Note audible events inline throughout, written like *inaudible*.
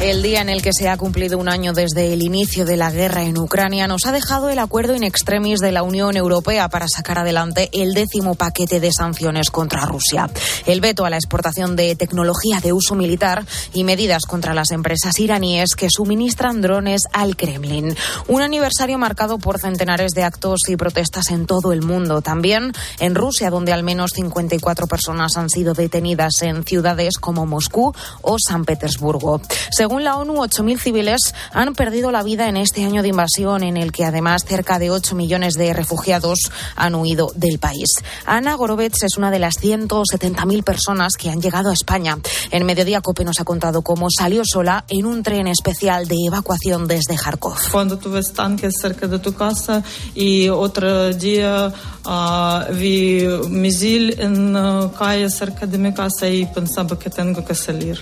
El día en el que se ha cumplido un año desde el inicio de la guerra en Ucrania nos ha dejado el acuerdo in extremis de la Unión Europea para sacar adelante el décimo paquete de sanciones contra Rusia. El veto a la exportación de tecnología de uso militar y medidas contra las empresas iraníes que suministran drones al Kremlin. Un aniversario marcado por centenares de actos y protestas en todo el mundo. También en Rusia, donde al menos 54 personas han sido detenidas en ciudades como Moscú o San Petersburgo. La ONU, 8.000 civiles han perdido la vida en este año de invasión, en el que además cerca de 8 millones de refugiados han huido del país. Ana Gorovets es una de las 170.000 personas que han llegado a España. En Mediodía Cope nos ha contado cómo salió sola en un tren especial de evacuación desde Kharkov. Cuando tú ves tanques cerca de tu casa y otro día uh, vi misil en uh, calle cerca de mi casa y pensaba que tengo que salir.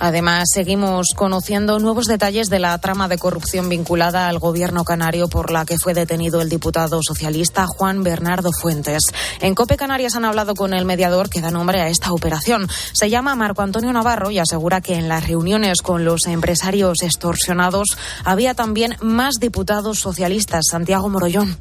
Además, seguimos conociendo nuevos detalles de la trama de corrupción vinculada al gobierno canario por la que fue detenido el diputado socialista Juan Bernardo Fuentes. En COPE Canarias han hablado con el mediador que da nombre a esta operación. Se llama Marco Antonio Navarro y asegura que en las reuniones con los empresarios extorsionados había también más diputados socialistas. Santiago Morollón.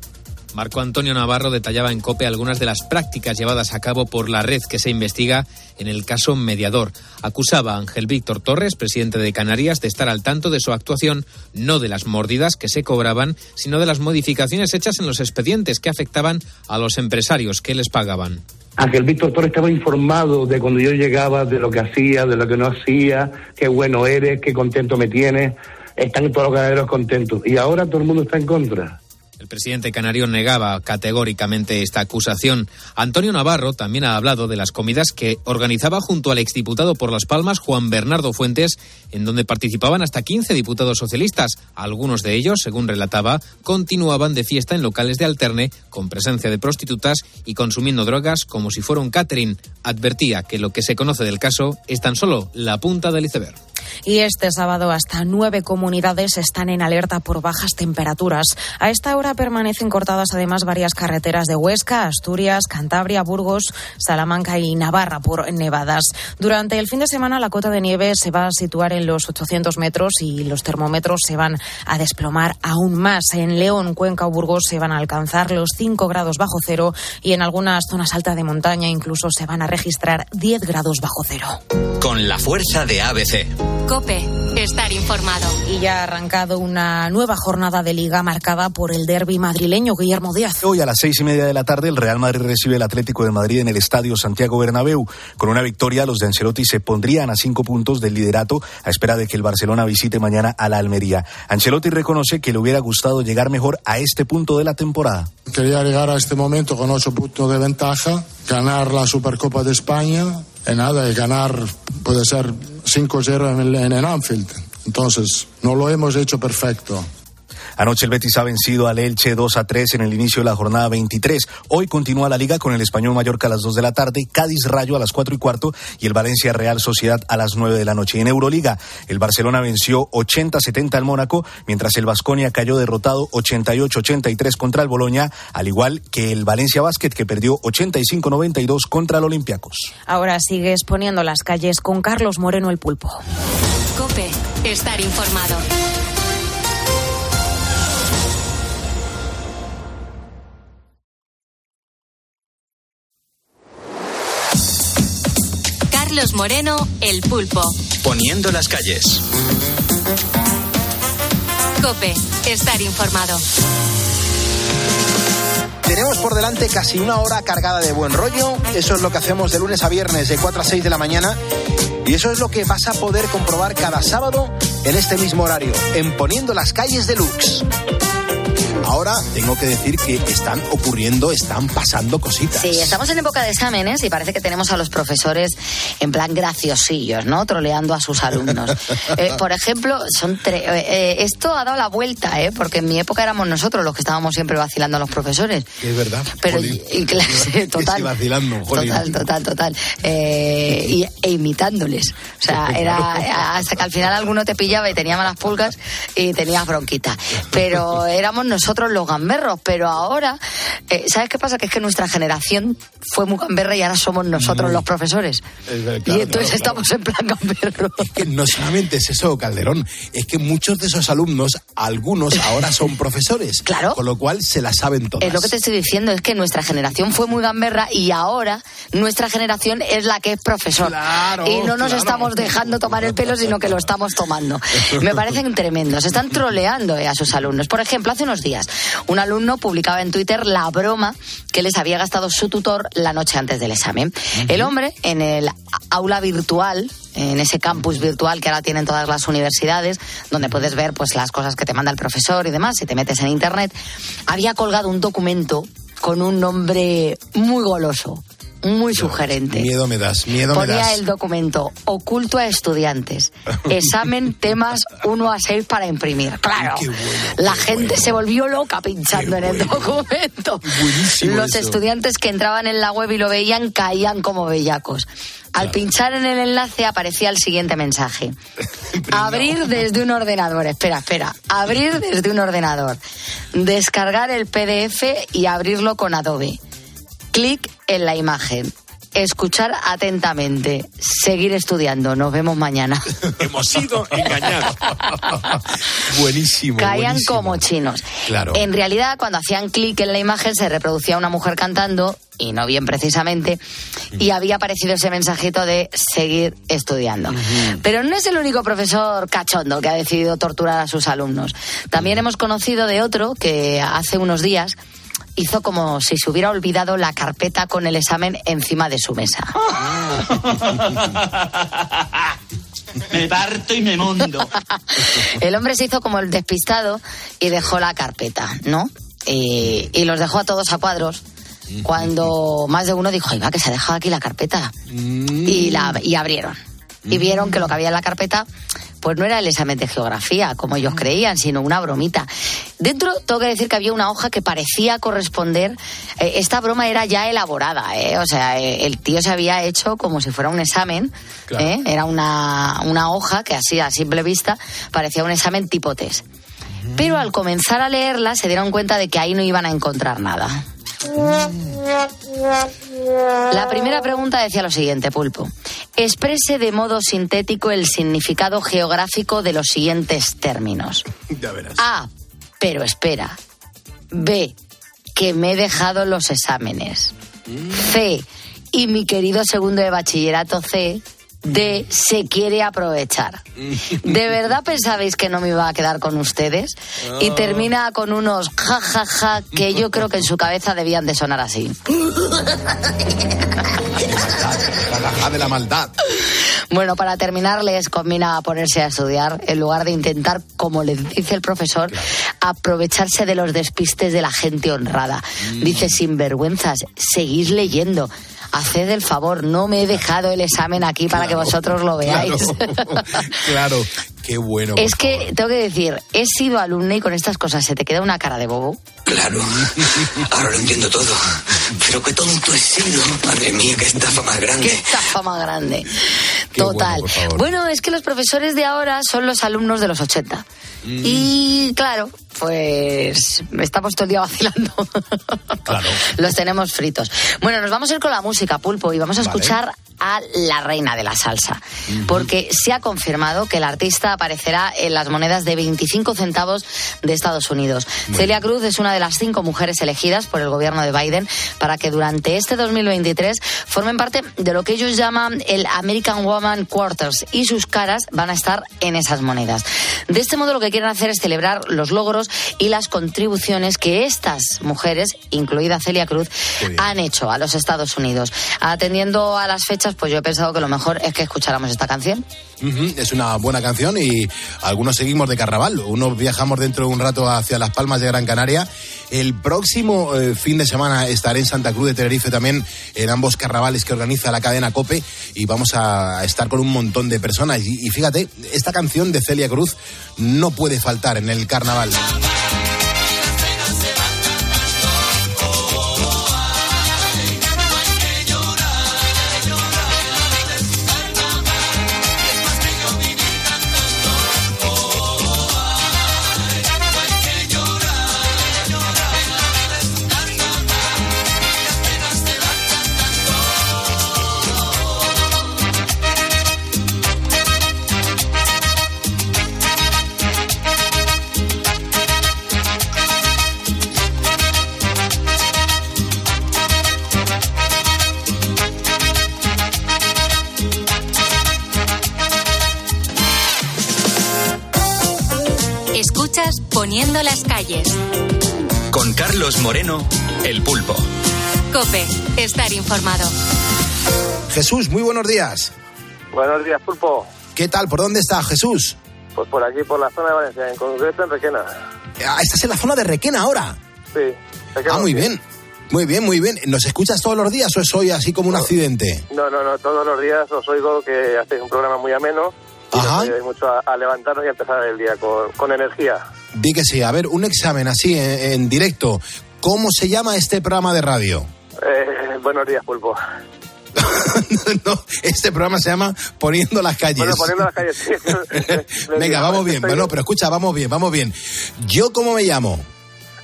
Marco Antonio Navarro detallaba en COPE algunas de las prácticas llevadas a cabo por la red que se investiga en el caso Mediador. Acusaba a Ángel Víctor Torres, presidente de Canarias, de estar al tanto de su actuación, no de las mordidas que se cobraban, sino de las modificaciones hechas en los expedientes que afectaban a los empresarios que les pagaban. Ángel Víctor Torres estaba informado de cuando yo llegaba, de lo que hacía, de lo que no hacía, qué bueno eres, qué contento me tienes. Están todos los ganaderos contentos. Y ahora todo el mundo está en contra. El presidente canario negaba categóricamente esta acusación. Antonio Navarro también ha hablado de las comidas que organizaba junto al exdiputado por Las Palmas, Juan Bernardo Fuentes, en donde participaban hasta 15 diputados socialistas. Algunos de ellos, según relataba, continuaban de fiesta en locales de alterne, con presencia de prostitutas y consumiendo drogas como si fuera un catering. Advertía que lo que se conoce del caso es tan solo la punta del iceberg. Y este sábado hasta nueve comunidades están en alerta por bajas temperaturas. A esta hora permanecen cortadas además varias carreteras de Huesca, Asturias, Cantabria, Burgos, Salamanca y Navarra por nevadas. Durante el fin de semana la cota de nieve se va a situar en los 800 metros y los termómetros se van a desplomar aún más. En León, Cuenca o Burgos se van a alcanzar los 5 grados bajo cero y en algunas zonas altas de montaña incluso se van a registrar 10 grados bajo cero. Con la fuerza de ABC. Cope, estar informado. Y ya ha arrancado una nueva jornada de liga marcada por el derby madrileño Guillermo Díaz. Hoy a las seis y media de la tarde el Real Madrid recibe el Atlético de Madrid en el Estadio Santiago Bernabéu. Con una victoria los de Ancelotti se pondrían a cinco puntos del liderato a espera de que el Barcelona visite mañana a la Almería. Ancelotti reconoce que le hubiera gustado llegar mejor a este punto de la temporada. Quería llegar a este momento con ocho puntos de ventaja, ganar la Supercopa de España, y nada, y ganar puede ser 5-0 en, en el Anfield. Entonces, no lo hemos hecho perfecto. Anoche el Betis ha vencido al Elche 2 a 3 en el inicio de la jornada 23. Hoy continúa la liga con el Español Mallorca a las 2 de la tarde, Cádiz Rayo a las 4 y cuarto y el Valencia Real Sociedad a las 9 de la noche. En Euroliga, el Barcelona venció 80-70 al Mónaco, mientras el Vasconia cayó derrotado 88-83 contra el Boloña, al igual que el Valencia Basket que perdió 85-92 contra el Olympiacos. Ahora sigue exponiendo las calles con Carlos Moreno el Pulpo. Cope, estar informado. Carlos Moreno, el pulpo. Poniendo las calles. Cope, estar informado. Tenemos por delante casi una hora cargada de buen rollo. Eso es lo que hacemos de lunes a viernes de 4 a 6 de la mañana. Y eso es lo que vas a poder comprobar cada sábado en este mismo horario, en Poniendo las calles de Lux. Ahora tengo que decir que están ocurriendo, están pasando cositas. Sí, estamos en época de exámenes y parece que tenemos a los profesores en plan graciosillos, ¿no? Troleando a sus alumnos. *laughs* Eh, por ejemplo, son tre- eh, eh, esto ha dado la vuelta, ¿eh? Porque en mi época éramos nosotros los que estábamos siempre vacilando a los profesores. Es verdad. Pero Jolín. y, y clase, *laughs* total. Vacilando. Total, total, total. Eh, y, e imitándoles. O sea, *laughs* era hasta que al final alguno te pillaba y tenía malas pulgas y tenías bronquita. Pero éramos nosotros nosotros los gamberros, pero ahora, eh, ¿sabes qué pasa? Que es que nuestra generación fue muy gamberra y ahora somos nosotros los profesores. y entonces estamos en plan gamberro. Es que no solamente es eso, Calderón, es que muchos de esos alumnos, algunos ahora son *laughs* profesores. Claro. Con lo cual se la saben todas. Es lo que te estoy diciendo, es que nuestra generación fue muy gamberra y ahora nuestra generación es la que es profesor. Claro, y no nos claro. estamos dejando tomar el pelo, sino que lo estamos tomando. Me parecen tremendos. Están troleando eh, a sus alumnos. Por ejemplo, hace unos días, un alumno publicaba en Twitter la broma que les había gastado su tutor la noche antes del examen. El hombre, en el aula virtual, en ese campus virtual que ahora tienen todas las universidades, donde puedes ver pues las cosas que te manda el profesor y demás, si te metes en internet, había colgado un documento con un nombre muy goloso, muy sugerente. Miedo me das, miedo me Ponía das. el documento oculto a estudiantes. *laughs* Examen temas 1 a 6 para imprimir. Claro. Bueno, la gente bueno. se volvió loca pinchando en el documento. Buenísimo Los eso. estudiantes que entraban en la web y lo veían caían como bellacos. Al pinchar en el enlace aparecía el siguiente mensaje. *laughs* Abrir desde un ordenador. Espera, espera. Abrir desde un ordenador. Descargar el PDF y abrirlo con Adobe. Clic en la imagen. Escuchar atentamente. Seguir estudiando. Nos vemos mañana. *laughs* Hemos sido engañados. *laughs* buenísimo. Caían buenísimo. como chinos. Claro. En realidad, cuando hacían clic en la imagen, se reproducía una mujer cantando, y no bien precisamente, y había aparecido ese mensajito de seguir estudiando. Pero no es el único profesor cachondo que ha decidido torturar a sus alumnos. También hemos conocido de otro que hace unos días hizo como si se hubiera olvidado la carpeta con el examen encima de su mesa. Me parto y me mondo. *laughs* El hombre se hizo como el despistado y dejó la carpeta, ¿no? Y, y los dejó a todos a cuadros. Cuando más de uno dijo, ay, va, que se ha dejado aquí la carpeta. Y, la, y abrieron. Y vieron que lo que había en la carpeta, pues no era el examen de geografía, como ellos creían, sino una bromita. Dentro, tengo que decir que había una hoja que parecía corresponder. eh, esta broma era ya elaborada, ¿eh? O sea, eh, el tío se había hecho como si fuera un examen. Claro. ¿eh? Era una, una hoja que así, a simple vista, parecía un examen tipo test. Pero al comenzar a leerla se dieron cuenta de que ahí no iban a encontrar nada. La primera pregunta decía lo siguiente, Pulpo. Exprese de modo sintético el significado geográfico de los siguientes términos. A. Pero espera. B. Que me he dejado los exámenes. C. Y mi querido segundo de bachillerato C. D. Se quiere aprovechar. *laughs* ¿De verdad pensabais que no me iba a quedar con ustedes? Y termina con unos ja ja ja que yo creo que en su cabeza debían de sonar así. La de la maldad. Bueno, para terminar, les combina ponerse a estudiar en lugar de intentar, como le dice el profesor, aprovecharse de los despistes de la gente honrada. Dice, sinvergüenzas, seguís leyendo. Haced el favor, no me he dejado el examen aquí para que vosotros lo veáis. Claro, *laughs* claro. qué bueno. Es que favor. tengo que decir, he sido alumna y con estas cosas se te queda una cara de bobo. Claro, ahora lo entiendo todo. Pero qué tonto he sido. Madre mía, qué estafa más Qué grande. estafa más grande. Qué bueno, Total. Bueno, es que los profesores de ahora son los alumnos de los 80. Y claro, pues estamos todo el día vacilando. Claro. *laughs* Los tenemos fritos. Bueno, nos vamos a ir con la música, Pulpo, y vamos a Vale. escuchar a la reina de la salsa. Porque se ha confirmado que el artista aparecerá en las monedas de 25 centavos de Estados Unidos. Celia Cruz es una de las cinco mujeres elegidas por el gobierno de Biden para que durante este 2023 formen parte de lo que ellos llaman el American Woman Quarters y sus caras van a estar en esas monedas. De este modo lo que quieren hacer es celebrar los logros y las contribuciones que estas mujeres, incluida Celia Cruz, han hecho a los Estados Unidos. Atendiendo a las fechas, pues yo he pensado que lo mejor es que escucháramos esta canción. Es una buena canción y algunos seguimos de carnaval. Unos viajamos dentro de un rato hacia Las Palmas de Gran Canaria. El próximo eh, fin de semana estaré en Santa Cruz de Tenerife también en ambos carnavales que organiza la cadena Cope y vamos a estar con un montón de personas. Y fíjate, esta canción de Celia Cruz no puede faltar en el carnaval. Estar informado. Jesús, muy buenos días. Buenos días, Pulpo. ¿Qué tal? ¿Por dónde está Jesús? Pues por aquí, por la zona de Valencia, en concreto en Requena. Ah, estás en la zona de Requena ahora. Sí. Requena, Ah, muy sí. bien. Muy bien, muy bien. ¿Nos escuchas todos los días o es hoy así como un accidente? No, no, no, todos los días os oigo que hacéis un programa muy ameno. Y Ajá. nos ayudáis mucho a, a levantarnos y a empezar el día con, con energía. Di que sí. A ver, un examen así en, en directo. ¿Cómo se llama este programa de radio? Eh, buenos días, Pulpo. *laughs* no, este programa se llama Poniendo las calles. Bueno, poniendo las calles. sí. *laughs* Venga, vamos bien. Bueno, pero escucha, vamos bien, vamos bien. ¿Yo cómo me llamo?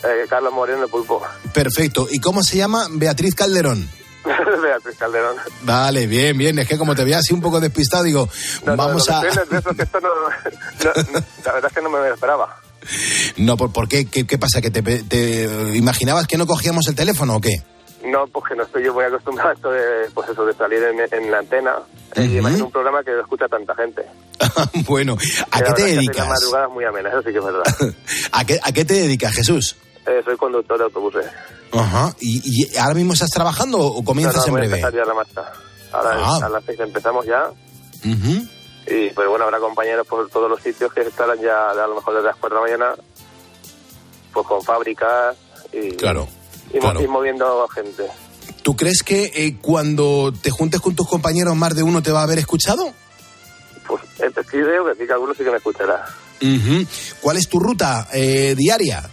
Eh, Carlos Moreno, Pulpo. Perfecto. ¿Y cómo se llama? Beatriz Calderón. *laughs* Beatriz Calderón. Vale, bien, bien. Es que como te veía así un poco despistado, digo, No, no, vamos que a... esto no, no- La verdad es que no me lo esperaba. No, ¿por, por qué? qué? qué pasa? ¿Que te, te imaginabas que no cogíamos el teléfono o qué? No, porque no estoy yo muy acostumbrado a esto de, pues eso, de salir en, en la antena eh, y imagino un programa que lo escucha tanta gente. *laughs* bueno, ¿a qué te la verdad es dedicas? muy amenas, eso sí que es verdad. *laughs* ¿A qué, ¿A qué te dedicas, Jesús? Eh, soy conductor de autobuses. Ajá. ¿Y, y ahora mismo estás trabajando o comienzas No, no, en a breve? ya la marcha. Ahora Ah. a las seis empezamos ya. Ujú. Y pues bueno, habrá compañeros por todos los sitios que estarán ya a lo mejor desde las 4 de la mañana, pues con fábricas y, Claro, y, claro. y moviendo gente. ¿Tú crees que eh, cuando te juntes con tus compañeros más de uno te va a haber escuchado? Pues eh, sí creo que sí que algunos sí que me escuchará. Ujú. ¿Cuál es tu ruta eh, diaria?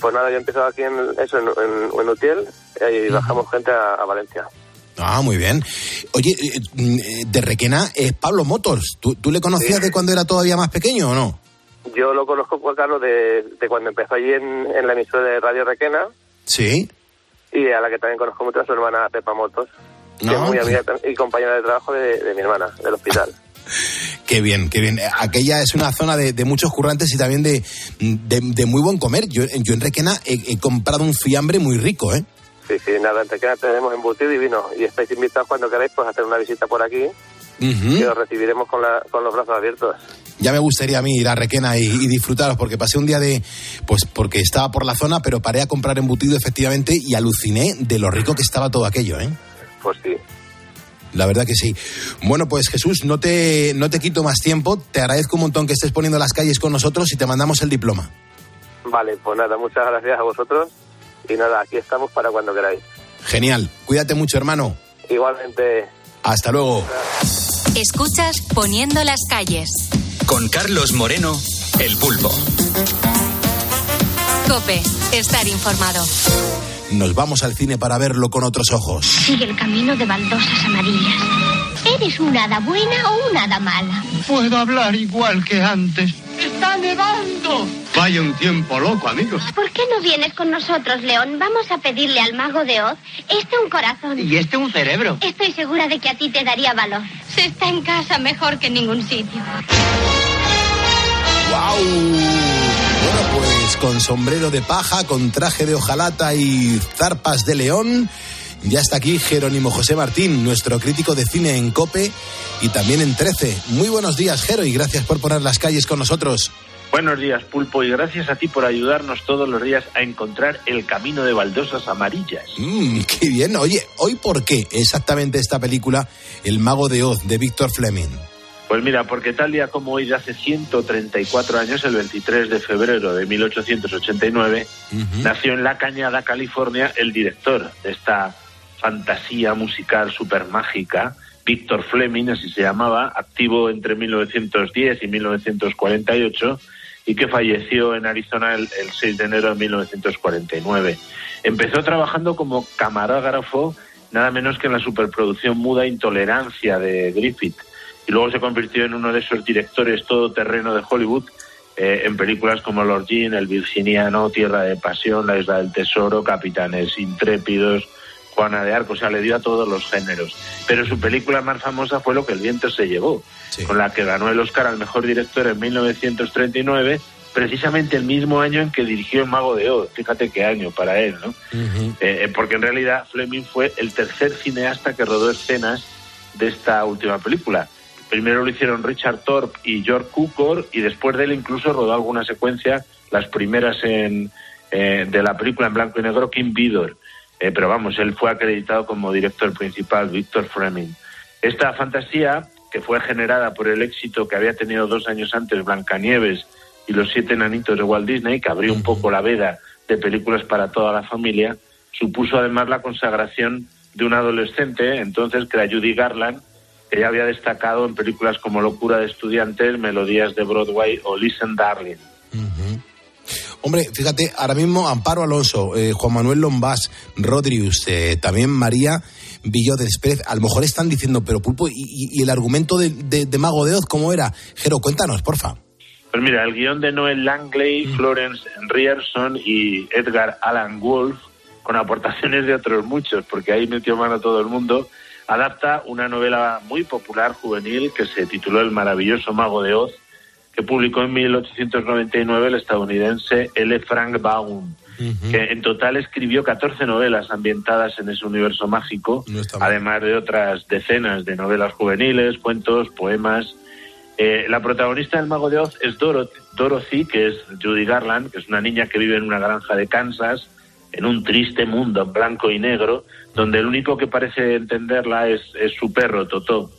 Pues nada, yo he empezado aquí en eso, en, en, en Utiel, y bajamos gente a, a Valencia. Ah, muy bien. Oye, eh, eh, de Requena es Pablo Motos. ¿Tú, tú le conocías Sí. de cuando era todavía más pequeño o no? Yo lo conozco, Juan Carlos, de, de cuando empezó allí en, en la emisora de Radio Requena, Sí. y a la que también conozco mucho a su hermana Pepa Motos, que No, es muy que- amiga y compañera de trabajo de, de mi hermana, del hospital. *laughs* Qué bien, qué bien. Aquella es una zona de, de muchos currantes y también de, de, de muy buen comer. Yo, yo en Requena he, he comprado un fiambre muy rico, ¿eh? Sí, sí, nada, en Requena tenemos embutido y vino, y estáis invitados cuando queráis pues a hacer una visita por aquí, Ujú. y os recibiremos con, la, con los brazos abiertos. Ya me gustaría a mí ir a Requena y, y disfrutaros, porque pasé un día de. Pues porque estaba por la zona, pero paré a comprar embutido efectivamente y aluciné de lo rico que estaba todo aquello, ¿eh? Pues sí. La verdad que sí. Bueno, pues Jesús, no te, no te quito más tiempo. Te agradezco un montón que estés poniendo las calles con nosotros y te mandamos el diploma. Vale, pues nada, muchas gracias a vosotros, y nada, aquí estamos para cuando queráis. Genial. Cuídate mucho, hermano. Igualmente, Hasta luego. Escuchas Poniendo las calles. Con Carlos Moreno, El Pulpo. Cope, estar informado. Nos vamos al cine para verlo con otros ojos. Sigue el camino de baldosas amarillas. ¿Eres una hada buena o una hada mala? Puedo hablar igual que antes. ¡Está nevando! Vaya un tiempo loco, amigos. ¿Por qué no vienes con nosotros, León? Vamos a pedirle al mago de Oz este un corazón. Y este un cerebro. Estoy segura de que a ti te daría valor. Se está en casa mejor que en ningún sitio. ¡Wow! Bueno, pues con sombrero de paja, con traje de hojalata y zarpas de león, ya está aquí Jerónimo José Martín, nuestro crítico de cine en Cope y también en 13. Muy buenos días, Jero, y gracias por poner las calles con nosotros. Buenos días, Pulpo, y gracias a ti por ayudarnos todos los días a encontrar el camino de baldosas amarillas. Mmm, qué bien. Oye, ¿hoy por qué exactamente esta película, El Mago de Oz, de Víctor Fleming? Pues mira, porque tal día como hoy, de hace 134 años, el 23 de febrero de 1889, nació en La Cañada, California, el director de esta fantasía musical super mágica, Víctor Fleming, así se llamaba, activo entre 1910 y 1948 y que falleció en Arizona el, el 6 de enero de 1949. Empezó trabajando como camarógrafo nada menos que en la superproducción muda Intolerancia de Griffith y luego se convirtió en uno de esos directores todoterreno de Hollywood eh, en películas como Lord Jean, El Virginiano, Tierra de Pasión, La Isla del Tesoro, Capitanes Intrépidos, Juana de Arco, o sea, le dio a todos los géneros. Pero su película más famosa fue Lo que el viento se llevó, con la que ganó el Oscar al mejor director en 1939, precisamente el mismo año en que dirigió El Mago de Oz. Fíjate qué año para él, ¿no? Eh, eh, porque en realidad Fleming fue el tercer cineasta que rodó escenas de esta última película. Primero lo hicieron Richard Thorpe y George Cukor y después de él incluso rodó alguna secuencia las primeras en, eh, de la película en blanco y negro, Kim Vidor. Eh, pero vamos, él fue acreditado como director principal, Victor Fleming. Esta fantasía, que fue generada por el éxito que había tenido dos años antes Blancanieves y los siete enanitos de Walt Disney, que abrió un poco la veda de películas para toda la familia, supuso además la consagración de un adolescente, entonces que era Judy Garland, ya había destacado en películas como Locura de Estudiantes, Melodías de Broadway o Listen Darling. Hombre, fíjate, ahora mismo Amparo Alonso, eh, Juan Manuel Lombás, Rodríguez, eh, también María Villó de Pérez, a lo mejor están diciendo, pero Pulpo, ¿y, el argumento de, de- de Mago de Oz cómo era? Jero, cuéntanos, porfa. Pues mira, el guion de Noel Langley, Florence Rierson y Edgar Allan Wolf, con aportaciones de otros muchos, porque ahí metió mano todo el mundo, adapta una novela muy popular juvenil que se tituló El maravilloso mago de Oz, que publicó en 1899 el estadounidense L. Frank Baum, que en total escribió 14 novelas ambientadas en ese universo mágico, además de otras decenas de novelas juveniles, cuentos, poemas. Eh, la protagonista del Mago de Oz es Dorothy, Dorothy, que es Judy Garland, que es una niña que vive en una granja de Kansas, en un triste mundo en blanco y negro, donde el único que parece entenderla es, es su perro, Totó.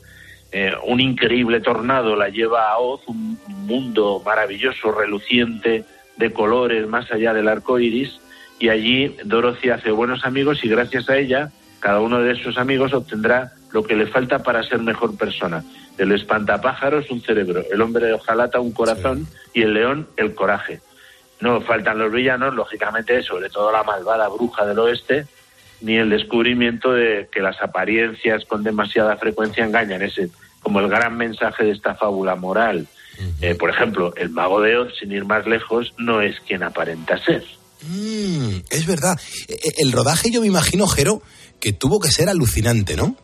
Eh, un increíble tornado la lleva a Oz, un mundo maravilloso, reluciente, de colores más allá del arco iris, y allí Dorothy hace buenos amigos y gracias a ella, cada uno de esos amigos obtendrá lo que le falta para ser mejor persona. El espantapájaros, un cerebro, el hombre de hojalata, un corazón, y el león, el coraje. No faltan los villanos, lógicamente, sobre todo la malvada bruja del oeste, ni el descubrimiento de que las apariencias con demasiada frecuencia engañan. Ese como el gran mensaje de esta fábula moral. Eh, por ejemplo, el mago de Oz, sin ir más lejos, no es quien aparenta ser. Mm, es verdad. Eh, eh, El rodaje, yo me imagino, Jero, que tuvo que ser alucinante, ¿no?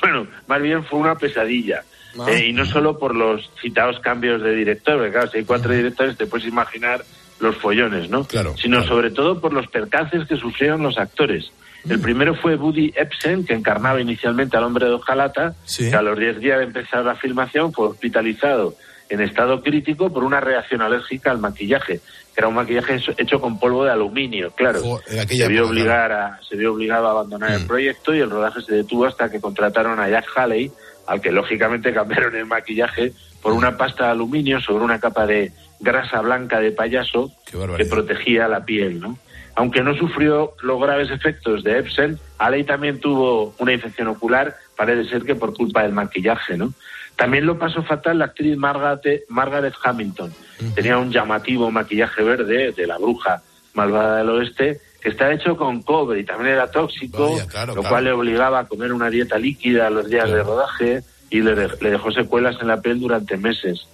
Bueno, más bien fue una pesadilla. Ah. Eh, y no solo por los citados cambios de director, porque claro, si hay cuatro directores te puedes imaginar los follones, ¿no? Claro. Sino sobre todo por los percances que sufrieron los actores. El primero fue Woody Epson, que encarnaba inicialmente al hombre de hojalata, Sí. que a los 10 días de empezar la filmación fue hospitalizado en estado crítico por una reacción alérgica al maquillaje, que era un maquillaje hecho- con polvo de aluminio, claro. Se, vio Mm. obligar a, se vio obligado a abandonar el proyecto y el rodaje se detuvo hasta que contrataron a Jack Haley, al que lógicamente *laughs* cambiaron el maquillaje por una pasta de aluminio sobre una capa de grasa blanca de payaso que protegía la piel, ¿no? Aunque no sufrió los graves efectos de Epson, Haley también tuvo una infección ocular, parece ser que por culpa del maquillaje, ¿no? También lo pasó fatal la actriz Margaret, Margaret Hamilton. Tenía un llamativo maquillaje verde de la bruja malvada del oeste que está hecho con cobre y también era tóxico, Vaya, claro, lo claro. cual le obligaba a comer una dieta líquida los días de rodaje y le, de- le dejó secuelas en la piel durante meses.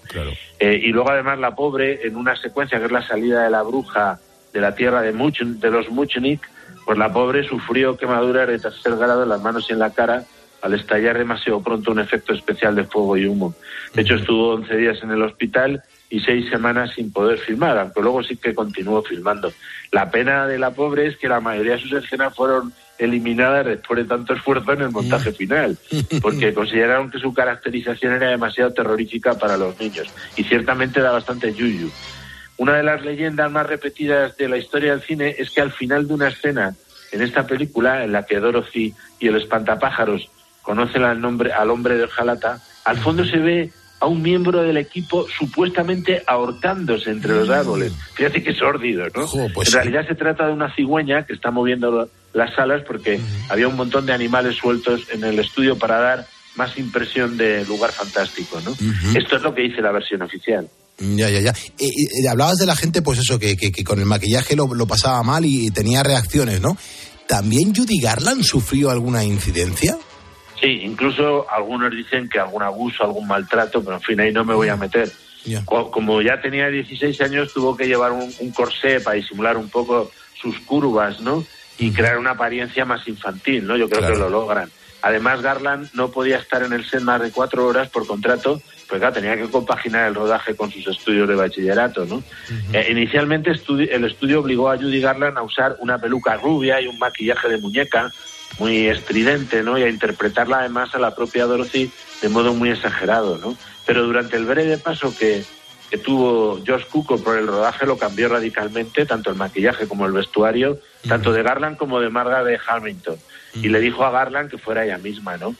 Eh, y luego además la pobre, en una secuencia que es la salida de la bruja de la tierra de, Much, de los Muchnik, pues la pobre sufrió quemaduras de tercer grado en las manos y en la cara al estallar demasiado pronto un efecto especial de fuego y humo. De hecho, estuvo 11 días en el hospital y seis semanas sin poder filmar, aunque luego sí que continuó filmando. La pena de la pobre es que la mayoría de sus escenas fueron eliminadas después de tanto esfuerzo en el montaje final, *laughs* porque consideraron que su caracterización era demasiado terrorífica para los niños y ciertamente da bastante yuyu. Una de las leyendas más repetidas de la historia del cine es que al final de una escena en esta película, en la que Dorothy y el espantapájaros conocen al, nombre, al hombre de Jalata, al fondo se ve a un miembro del equipo supuestamente ahorcándose entre los árboles. Fíjate qué sórdido, ¿no? pues en sí. realidad se trata de una cigüeña que está moviendo las alas porque había un montón de animales sueltos en el estudio para dar más impresión de lugar fantástico, ¿no? Esto es lo que dice la versión oficial. Ya, ya, ya. Eh, eh, hablabas de la gente, pues eso, que, que- que con el maquillaje lo, lo pasaba mal y, tenía reacciones, ¿no? ¿También Judy Garland sufrió alguna incidencia? Sí, incluso algunos dicen que algún abuso, algún maltrato, pero en fin, ahí no me voy a meter. Co- Como ya tenía 16 años, tuvo que llevar un, un corsé para disimular un poco sus curvas, ¿no? Y crear una apariencia más infantil, ¿no? Yo creo que lo logran. Además, Garland no podía estar en el set más de cuatro horas por contrato, pues claro, tenía que compaginar el rodaje con sus estudios de bachillerato, ¿no? Eh, inicialmente estudi- el estudio obligó a Judy Garland a usar una peluca rubia y un maquillaje de muñeca muy estridente, ¿no? Y a interpretarla además a la propia Dorothy de modo muy exagerado, ¿no? Pero durante el breve paso que, que tuvo Josh Cooker por el rodaje lo cambió radicalmente, tanto el maquillaje como el vestuario, tanto de Garland como de Marga de Hamilton. Y le dijo a Garland que fuera ella misma, ¿no?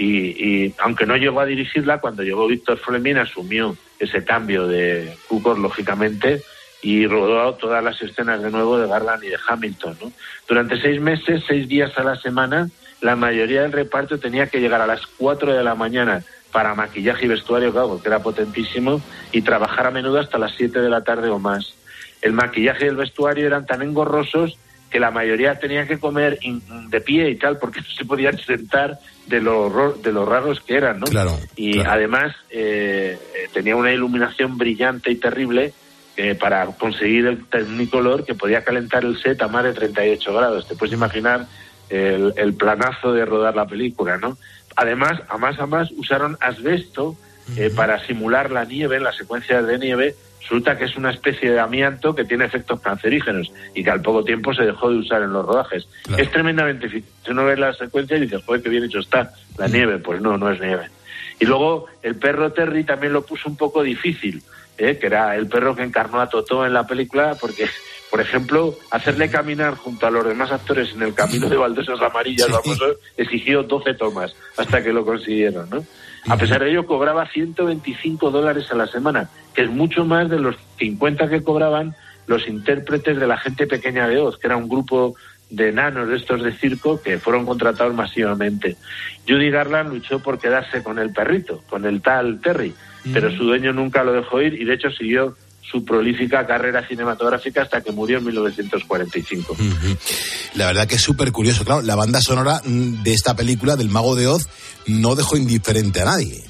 Y, y aunque no llegó a dirigirla, cuando llegó Víctor Fleming asumió ese cambio de Cooker, lógicamente, y rodó todas las escenas de nuevo de Garland y de Hamilton. ¿no? Durante seis meses, seis días a la semana, la mayoría del reparto tenía que llegar a las cuatro de la mañana para maquillaje y vestuario, claro, porque era potentísimo, y trabajar a menudo hasta las siete de la tarde o más. El maquillaje y el vestuario eran tan engorrosos que la mayoría tenía que comer in- de pie y tal, porque no se podían sentar de lo, horror- de lo raros que eran, ¿no? Claro, y claro. además eh, tenía una iluminación brillante y terrible eh, para conseguir el Technicolor que podía calentar el set a más de 38 grados. Te puedes imaginar el, el planazo de rodar la película, ¿no? Además, a más a más usaron asbesto eh, para simular la nieve, en las secuencias de nieve. Resulta que es una especie de amianto que tiene efectos cancerígenos y que al poco tiempo se dejó de usar en los rodajes. Es tremendamente difícil. Si uno ve la secuencia y dices, joder, qué bien hecho está la nieve. Pues no, no es nieve. Y luego el perro Terry también lo puso un poco difícil, ¿eh? que era el perro que encarnó a Totó en la película, porque, *laughs* por ejemplo, hacerle caminar junto a los demás actores en el camino de baldosas amarillas famoso, exigió 12 tomas hasta que lo consiguieron, ¿no? A pesar de ello, cobraba 125 dólares a la semana, que es mucho más de los 50 que cobraban los intérpretes de la gente pequeña de Oz, que era un grupo de enanos de estos de circo que fueron contratados masivamente. Judy Garland luchó por quedarse con el perrito, con el tal Terry, pero su dueño nunca lo dejó ir y de hecho siguió su prolífica carrera cinematográfica hasta que murió en 1945. La verdad que es súper curioso. Claro, la banda sonora mm, de esta película, del Mago de Oz, no dejó indiferente a nadie.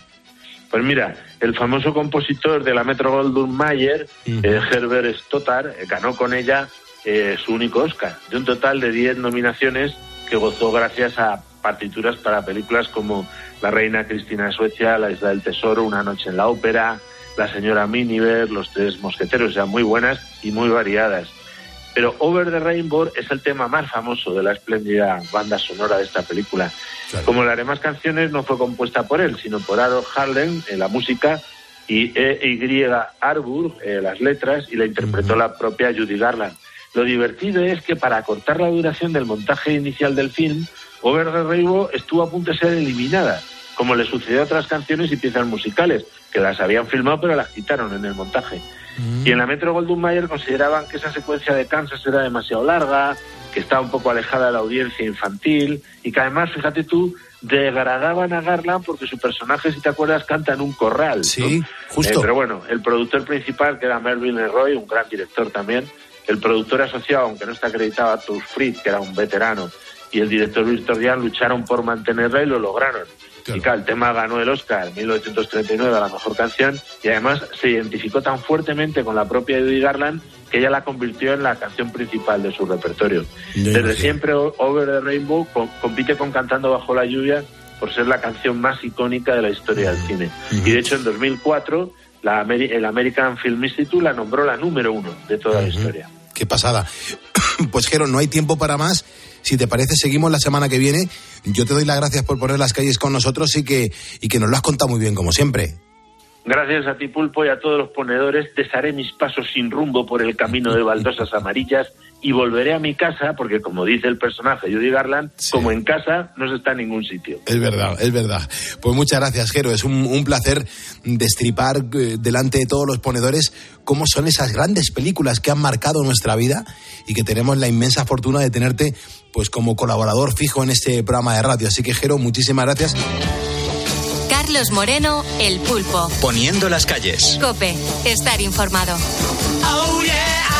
Pues mira, el famoso compositor de la Metro Goldwyn Mayer, eh, Herbert Stoddard, eh, ganó con ella eh, su único Oscar, de un total de 10 nominaciones que gozó gracias a partituras para películas como La Reina Cristina de Suecia, La Isla del Tesoro, Una Noche en la Ópera, La Señora Miniver, Los Tres Mosqueteros, o sea, muy buenas y muy variadas. Pero Over the Rainbow es el tema más famoso de la espléndida banda sonora de esta película. Como las demás canciones no fue compuesta por él, sino por Aaron Harlem en la música y E.Y. Arbour eh, las letras y la interpretó la propia Judy Garland. Lo divertido es que para acortar la duración del montaje inicial del film, Over the Rainbow estuvo a punto de ser eliminada, como le sucedió a otras canciones y piezas musicales, que las habían filmado pero las quitaron en el montaje. Y en la Metro Goldwyn Mayer consideraban que esa secuencia de Kansas era demasiado larga, que estaba un poco alejada de la audiencia infantil y que además, fíjate tú, degradaban a Garland porque su personaje, si te acuerdas, canta en un corral. Sí, justo. pero bueno, el productor principal, que era Melvin Leroy, un gran director también, el productor asociado, aunque no está acreditado, a Tush Fritz, que era un veterano, y el director Víctor Dian lucharon por mantenerla y lo lograron. Y claro, el tema ganó el Oscar en 1939 a la mejor canción y además se identificó tan fuertemente con la propia Judy Garland que ella la convirtió en la canción principal de su repertorio. Desde siempre O- Over the Rainbow co- compite con Cantando bajo la lluvia por ser la canción más icónica de la historia del cine. Y de hecho en 2004 la Ameri- el American Film Institute la nombró la número uno de toda la historia. Qué pasada. *coughs* Pues Jero, no hay tiempo para más. Si te parece, seguimos la semana que viene. Yo te doy las gracias por poner las calles con nosotros y que, y que nos lo has contado muy bien, como siempre. Gracias a ti, Pulpo, y a todos los ponedores, desharé mis pasos sin rumbo por el camino de baldosas amarillas y volveré a mi casa, porque como dice el personaje Judy Garland, como en casa no se está en ningún sitio. Es verdad, es verdad. Pues muchas gracias, Jero. Es un, un placer destripar eh, delante de todos los ponedores cómo son esas grandes películas que han marcado nuestra vida y que tenemos la inmensa fortuna de tenerte pues como colaborador fijo en este programa de radio. Así que, Jero, muchísimas gracias. Carlos Moreno, El Pulpo. Poniendo las calles. Cope, estar informado. Oh yeah,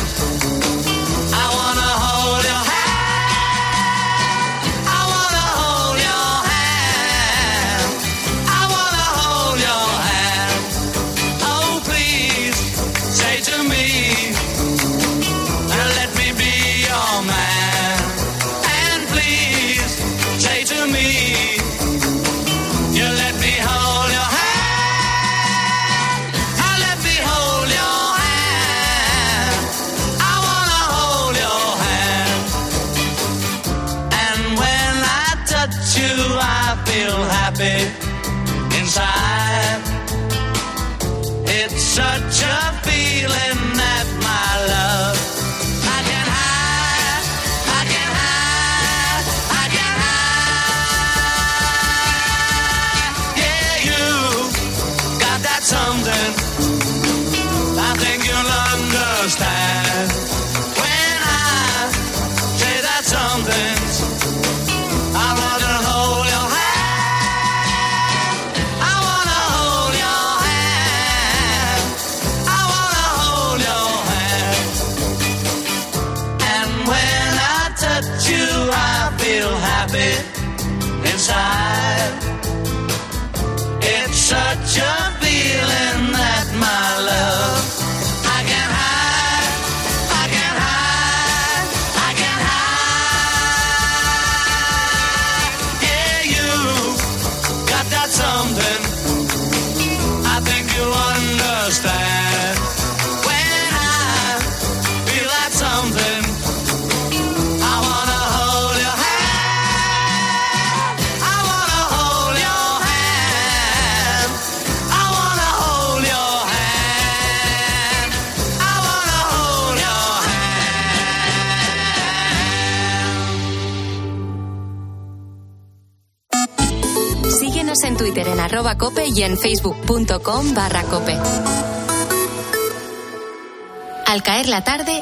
Y en facebook.com barra cope. Al caer la tarde,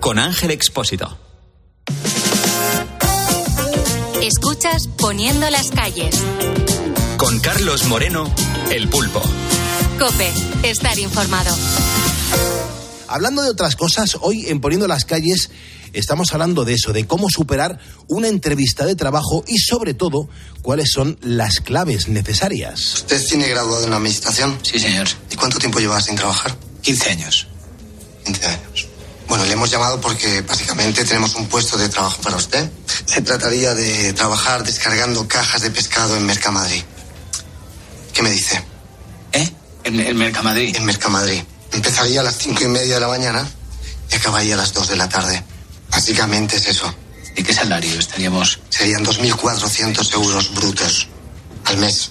Con Ángel Expósito. Escuchas Poniendo las calles. Con Carlos Moreno, El Pulpo. Cope, estar informado. Hablando de otras cosas, hoy en Poniendo las calles estamos hablando de eso, de cómo superar una entrevista de trabajo y sobre todo cuáles son las claves necesarias. ¿Usted tiene graduado en administración? Sí, señor. ¿Y cuánto tiempo lleva sin trabajar? 15 años. 15 años. Bueno, le hemos llamado porque básicamente tenemos un puesto de trabajo para usted. Se trataría de trabajar descargando cajas de pescado en Mercamadrid. ¿Qué me dice? ¿Eh? En, en Mercamadrid. En Mercamadrid. Empezaría a las cinco y media de la mañana y acabaría a las 2 de la tarde. Básicamente es eso. ¿Y qué salario estaríamos? Serían 2.400 euros brutos al mes.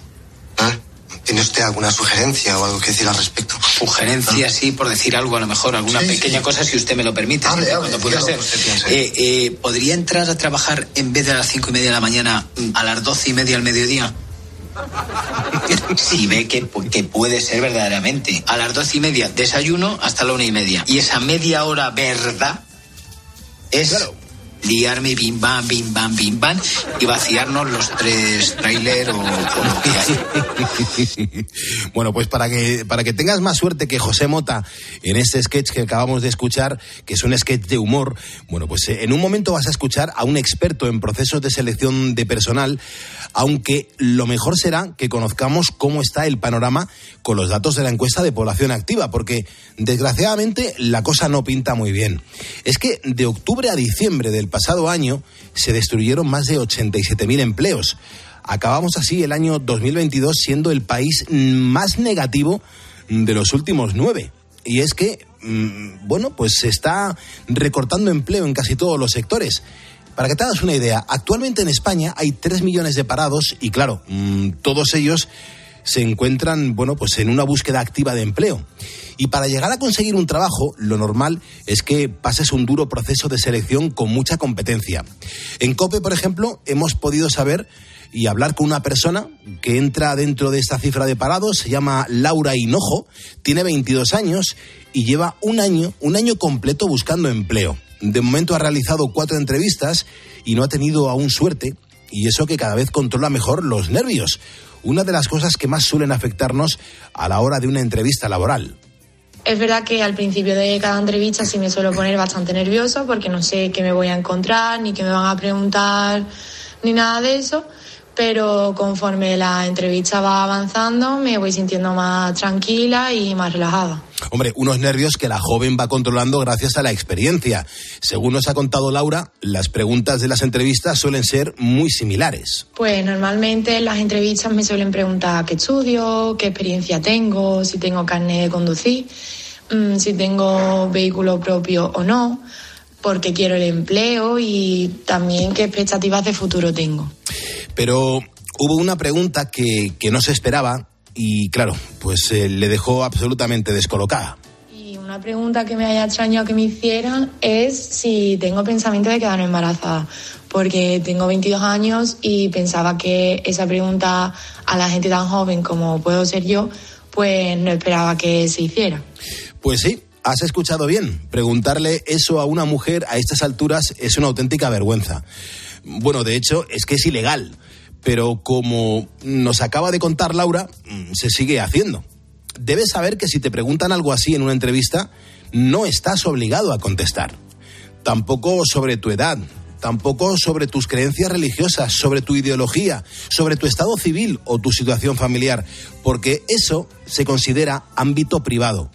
¿Tiene usted alguna sugerencia o algo que decir al respecto? Sugerencia, sí, por decir algo, a lo mejor, alguna Sí, pequeña sí. cosa, si usted me lo permite. Hable, pueda diga ser. Eh, eh, ¿Podría entrar a trabajar en vez de a las cinco y media de la mañana mm, a las doce y media al mediodía? *laughs* Si ve que puede ser verdaderamente. A las doce y media, desayuno hasta la una y media. Y esa media hora verdad es liarme bim bam, bim bam, bim bam y vaciarnos los tres trailer o, lo que. *laughs* Bueno, pues para que, para que tengas más suerte que José Mota en este sketch que acabamos de escuchar, que es un sketch de humor, bueno, pues eh, en un momento vas a escuchar a un experto en procesos de selección de personal, aunque lo mejor será que conozcamos cómo está el panorama con los datos de la encuesta de población activa, porque desgraciadamente la cosa no pinta muy bien. Es que de octubre a diciembre del pasado año se destruyeron más de 87.000 empleos. Acabamos así el año 2022 siendo el país más negativo de los últimos nueve. Y es que, mm, bueno, pues se está recortando empleo en casi todos los sectores. Para que te hagas una idea, actualmente en España hay 3 millones de parados y claro, mm, todos ellos se encuentran, bueno, pues en una búsqueda activa de empleo. Y para llegar a conseguir un trabajo, lo normal es que pases un duro proceso de selección con mucha competencia. En COPE, por ejemplo, hemos podido saber y hablar con una persona que entra dentro de esta cifra de parados, se llama Laura Hinojo, tiene 22 años y lleva un año, un año completo buscando empleo. De momento ha realizado cuatro entrevistas y no ha tenido aún suerte, y eso que cada vez controla mejor los nervios, una de las cosas que más suelen afectarnos a la hora de una entrevista laboral. Es verdad que al principio de cada entrevista sí me suelo poner bastante nerviosa porque no sé qué me voy a encontrar, ni qué me van a preguntar, ni nada de eso. pero conforme la entrevista va avanzando me voy sintiendo más tranquila y más relajada. Hombre, unos nervios que la joven va controlando gracias a la experiencia. Según nos ha contado Laura, las preguntas de las entrevistas suelen ser muy similares. Pues normalmente en las entrevistas me suelen preguntar qué estudio, qué experiencia tengo, si tengo carne de conducir, mm, si tengo vehículo propio o no, porque quiero el empleo y también qué expectativas de futuro tengo. Pero hubo una pregunta que, que no se esperaba y, claro, pues eh, le dejó absolutamente descolocada. Y una pregunta que me haya extrañado que me hicieran es si tengo pensamiento de quedarme embarazada, porque tengo 22 años y pensaba que esa pregunta a la gente tan joven como puedo ser yo, pues no esperaba que se hiciera. Pues sí, has escuchado bien. Preguntarle eso a una mujer a estas alturas es una auténtica vergüenza. Bueno, de hecho, es que es ilegal. Pero como nos acaba de contar Laura, mm, se sigue haciendo. Debes saber que si te preguntan algo así en una entrevista, no estás obligado a contestar. Tampoco sobre tu edad, tampoco sobre tus creencias religiosas, sobre tu ideología, sobre tu estado civil o tu situación familiar, porque eso se considera ámbito privado.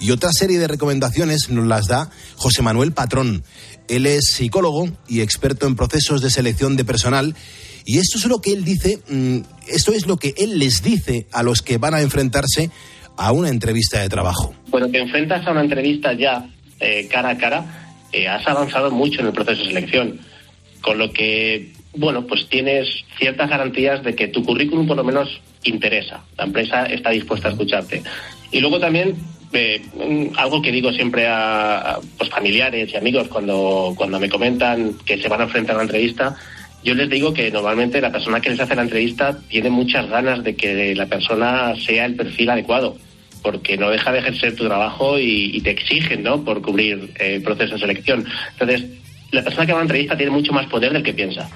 Y otra serie de recomendaciones nos las da José Manuel Patrón. Él es psicólogo y experto en procesos de selección de personal. Y esto es lo que él dice, mm, esto es lo que él les dice a los que van a enfrentarse a una entrevista de trabajo. Cuando te enfrentas a una entrevista ya eh, cara a cara, eh, has avanzado mucho en el proceso de selección. Con lo que, bueno, pues tienes ciertas garantías de que tu currículum por lo menos interesa. La empresa está dispuesta a escucharte. Y luego también eh, algo que digo siempre a, a, pues, familiares y amigos cuando, cuando me comentan que se van a enfrentar a una entrevista, yo les digo que normalmente la persona que les hace la entrevista tiene muchas ganas de que la persona sea el perfil adecuado, porque no deja de ejercer tu trabajo y, y te exigen, ¿no? Por cubrir eh, el proceso de selección. Entonces, la persona que va a la entrevista tiene mucho más poder del que piensa.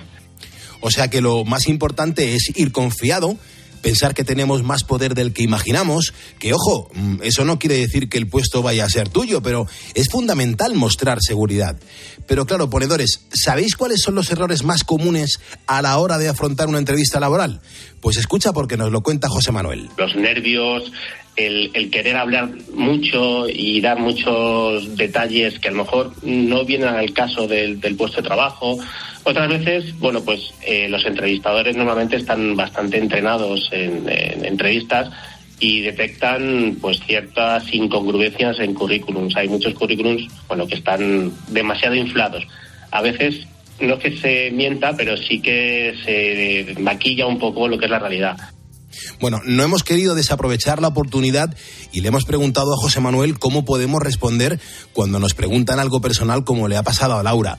O sea que lo más importante es ir confiado, pensar que tenemos más poder del que imaginamos, que ojo, mm, eso no quiere decir que el puesto vaya a ser tuyo, pero es fundamental mostrar seguridad. Pero claro, ponedores, ¿sabéis cuáles son los errores más comunes a la hora de afrontar una entrevista laboral? Pues escucha porque nos lo cuenta José Manuel. Los nervios, el, querer hablar mucho y dar muchos detalles que a lo mejor no vienen al caso del, del puesto de trabajo. Otras veces, bueno, pues eh, los entrevistadores normalmente están bastante entrenados en, en, entrevistas y detectan pues ciertas incongruencias en currículums. Hay muchos currículums, bueno, que están demasiado inflados. A veces no es que se mienta, pero sí que se maquilla un poco lo que es la realidad. Bueno, no hemos querido desaprovechar la oportunidad y le hemos preguntado a José Manuel cómo podemos responder cuando nos preguntan algo personal como le ha pasado a Laura.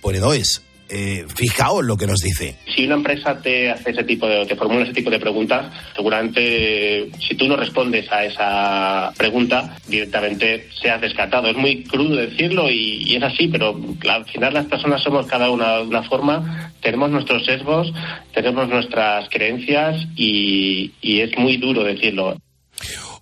Por Edoes, eh, fijaos lo que nos dice. Si una empresa te hace ese tipo de, te formula ese tipo de preguntas, seguramente si tú no respondes a esa pregunta, directamente seas descartado. Es muy crudo decirlo y, es así, pero al final las personas somos cada una de una forma, tenemos nuestros sesgos, tenemos nuestras creencias y es muy duro decirlo.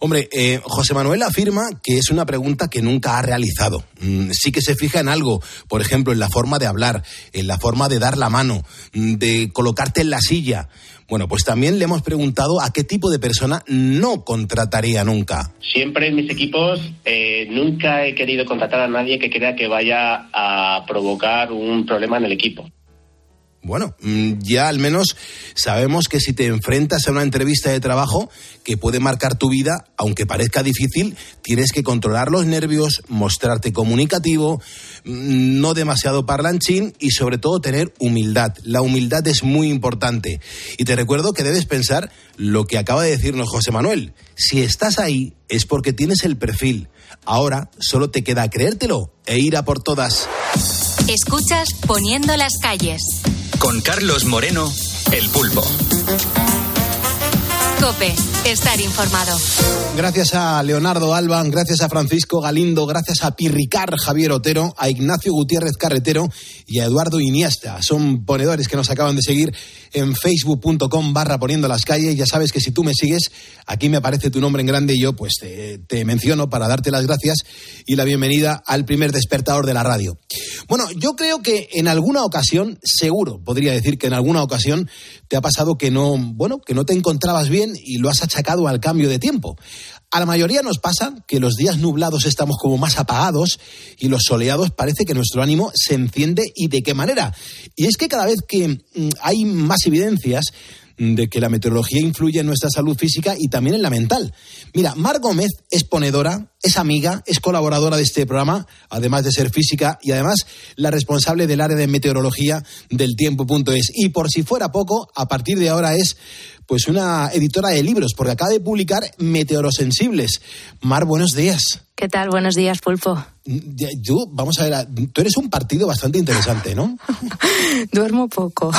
Hombre, eh, José Manuel afirma que es una pregunta que nunca ha realizado. Mm, sí que se fija en algo, por ejemplo, en la forma de hablar, en la forma de dar la mano, mm, de colocarte en la silla. Bueno, pues también le hemos preguntado a qué tipo de persona no contrataría nunca. Siempre en mis equipos eh, nunca he querido contratar a nadie que crea que vaya a provocar un problema en el equipo. Bueno, mm, ya al menos sabemos que si te enfrentas a una entrevista de trabajo que puede marcar tu vida, aunque parezca difícil, tienes que controlar los nervios, mostrarte comunicativo, mm, no demasiado parlanchín y sobre todo tener humildad. La humildad es muy importante. Y te recuerdo que debes pensar lo que acaba de decirnos José Manuel. Si estás ahí es porque tienes el perfil. Ahora solo te queda creértelo e ir a por todas. Escuchas Poniendo las calles. Con Carlos Moreno, El Pulpo. Cope, estar informado. Gracias a Leonardo Alban, gracias a Francisco Galindo, gracias a Pirricar Javier Otero, a Ignacio Gutiérrez Carretero y a Eduardo Iniesta. Son ponedores que nos acaban de seguir en facebook.com barra poniendo las calles. Ya sabes que si tú me sigues, aquí me aparece tu nombre en grande y yo pues te, menciono para darte las gracias y la bienvenida al primer despertador de la radio. Bueno, yo creo que en alguna ocasión, seguro, podría decir que en alguna ocasión te ha pasado que no, bueno, que no te encontrabas bien y lo has achacado al cambio de tiempo. A la mayoría nos pasa que los días nublados estamos como más apagados y los soleados parece que nuestro ánimo se enciende y de qué manera. Y es que cada vez que mm, hay más evidencias de que la meteorología influye en nuestra salud física y también en la mental. Mira, Mar Gómez es ponedora, es amiga, es colaboradora de este programa, además de ser física y además la responsable del área de meteorología del tiempo.es. Y por si fuera poco, a partir de ahora es pues una editora de libros, porque acaba de publicar Meteorosensibles. Mar, buenos días. ¿Qué tal? Buenos días, Pulpo. Yo, vamos a ver, tú eres un partido bastante interesante, ¿no? *laughs* Duermo poco.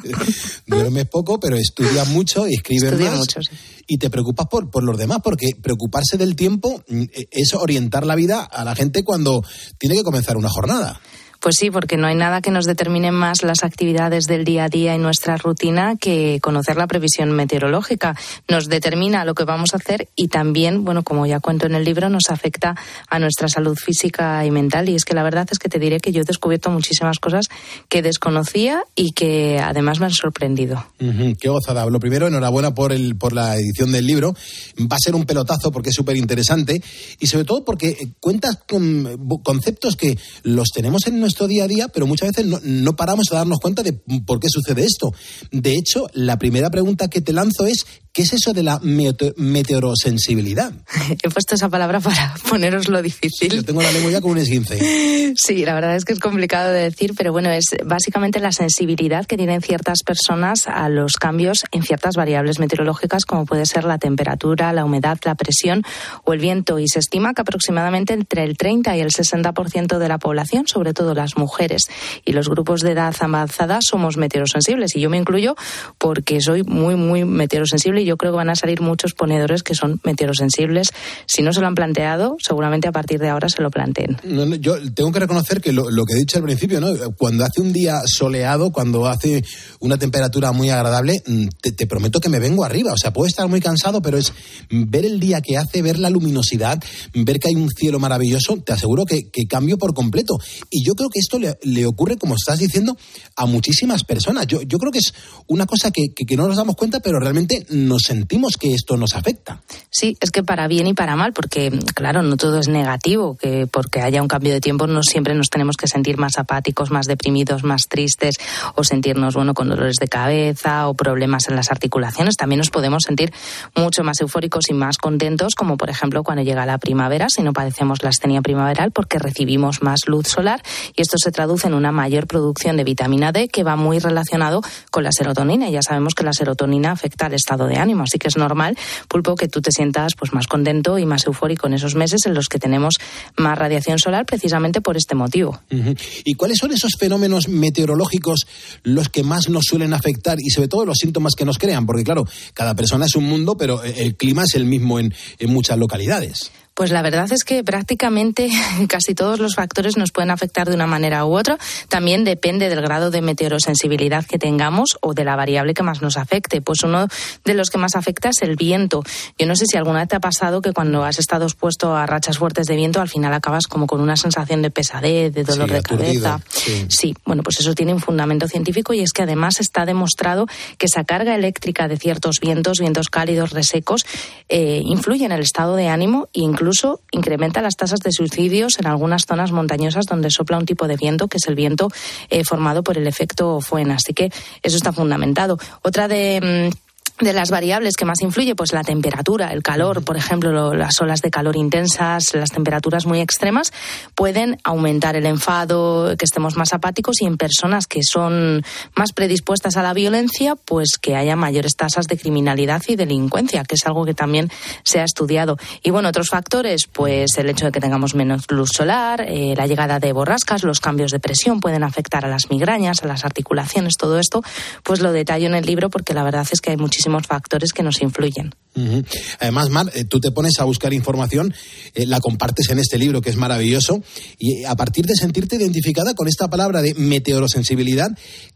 *laughs* Duermes poco, pero estudias mucho y escribes Estudio más. mucho, sí. Y te preocupas por, por los demás, porque preocuparse del tiempo mm, es orientar la vida a la gente cuando tiene que comenzar una jornada. Pues sí, porque no hay nada que nos determine más las actividades del día a día y nuestra rutina que conocer la previsión meteorológica. Nos determina lo que vamos a hacer y también, bueno, como ya cuento en el libro, nos afecta a nuestra salud física y mental. Y es que la verdad es que te diré que yo he descubierto muchísimas cosas que desconocía y que además me han sorprendido. Qué gozada. Lo primero, enhorabuena por, el, por la edición del libro. Va a ser un pelotazo porque es súper interesante y sobre todo porque eh, cuentas con eh, conceptos que los tenemos en nuestro día a día, pero muchas veces no, no paramos a darnos cuenta de por qué sucede esto. De hecho, la primera pregunta que te lanzo es, ¿qué es eso de la mete- meteorosensibilidad? *laughs* He puesto esa palabra para poneros lo difícil. Yo tengo la lengua ya como un esguince. *laughs* Sí, la verdad es que es complicado de decir, pero bueno, es básicamente la sensibilidad que tienen ciertas personas a los cambios en ciertas variables meteorológicas, como puede ser la temperatura, la humedad, la presión o el viento. Y se estima que aproximadamente entre el 30 y el 60% de la población, sobre todo las mujeres y los grupos de edad avanzada, somos meteorosensibles. Y yo me incluyo porque soy muy, muy meteorosensible yo creo que van a salir muchos ponedores que son meteorosensibles. Si no se lo han planteado, seguramente a partir de ahora se lo planteen. No, no, yo tengo que reconocer que lo, que he dicho al principio, ¿no? Cuando hace un día soleado, cuando hace una temperatura muy agradable, mm, te, prometo que me vengo arriba. O sea, puedo estar muy cansado, pero es ver el día que hace, ver la luminosidad, ver que hay un cielo maravilloso, te aseguro que, cambio por completo. Y yo creo que esto le, le ocurre, como estás diciendo, a muchísimas personas. Yo, yo creo que es una cosa que, que- que no nos damos cuenta, pero realmente nos sentimos que esto nos afecta. Sí, es que para bien y para mal, porque claro, no todo es negativo, que porque haya un cambio de tiempo no siempre nos tenemos que sentir más apáticos, más deprimidos, más tristes o sentirnos bueno con dolores de cabeza o problemas en las articulaciones. También nos podemos sentir mucho más eufóricos y más contentos, como por ejemplo cuando llega la primavera, si no padecemos la astenia primaveral, porque recibimos más luz solar y esto se traduce en una mayor producción de vitamina D que va muy relacionado con la serotonina. Ya sabemos que la serotonina afecta al estado de ánimo, así que es normal, Pulpo, que tú te sientas pues más contento y más eufórico en esos meses en los que tenemos más radiación solar precisamente por este motivo. ¿Y cuáles son esos fenómenos meteorológicos los que más nos suelen afectar y sobre todo los síntomas que nos crean? Porque claro, cada persona es un mundo, pero el clima es el mismo en, en muchas localidades. Pues la verdad es que prácticamente *laughs* casi todos los factores nos pueden afectar de una manera u otra. También depende del grado de meteorosensibilidad que tengamos o de la variable que más nos afecte. Pues uno de los que más afecta es el viento. Yo no sé si alguna vez te ha pasado que cuando has estado expuesto a rachas fuertes de viento, al final acabas como con una sensación de pesadez, de dolor Sí, de cabeza. sí. Sí, bueno, pues eso tiene un fundamento científico y es que además está demostrado que esa carga eléctrica de ciertos vientos, vientos cálidos, resecos, eh, influye en el estado de ánimo e incluso incrementa las tasas de suicidios en algunas zonas montañosas donde sopla un tipo de viento que es el viento eh, formado por el efecto Fuena. Así que eso está fundamentado. Otra de. mm, de las variables que más influye, pues la temperatura, el calor, por ejemplo, lo- las olas de calor intensas, las temperaturas muy extremas, pueden aumentar el enfado, que estemos más apáticos y en personas que son más predispuestas a la violencia, pues que haya mayores tasas de criminalidad y delincuencia, que es algo que también se ha estudiado. Y bueno, otros factores, pues el hecho de que tengamos menos luz solar, eh, la llegada de borrascas, los cambios de presión pueden afectar a las migrañas, a las articulaciones, todo esto, pues lo detallo en el libro porque la verdad es que hay muchísimas muchísimos factores que nos influyen. Además, Mar, eh, tú te pones a buscar información, eh, la compartes en este libro que es maravilloso, y eh, a partir de sentirte identificada con esta palabra de meteorosensibilidad,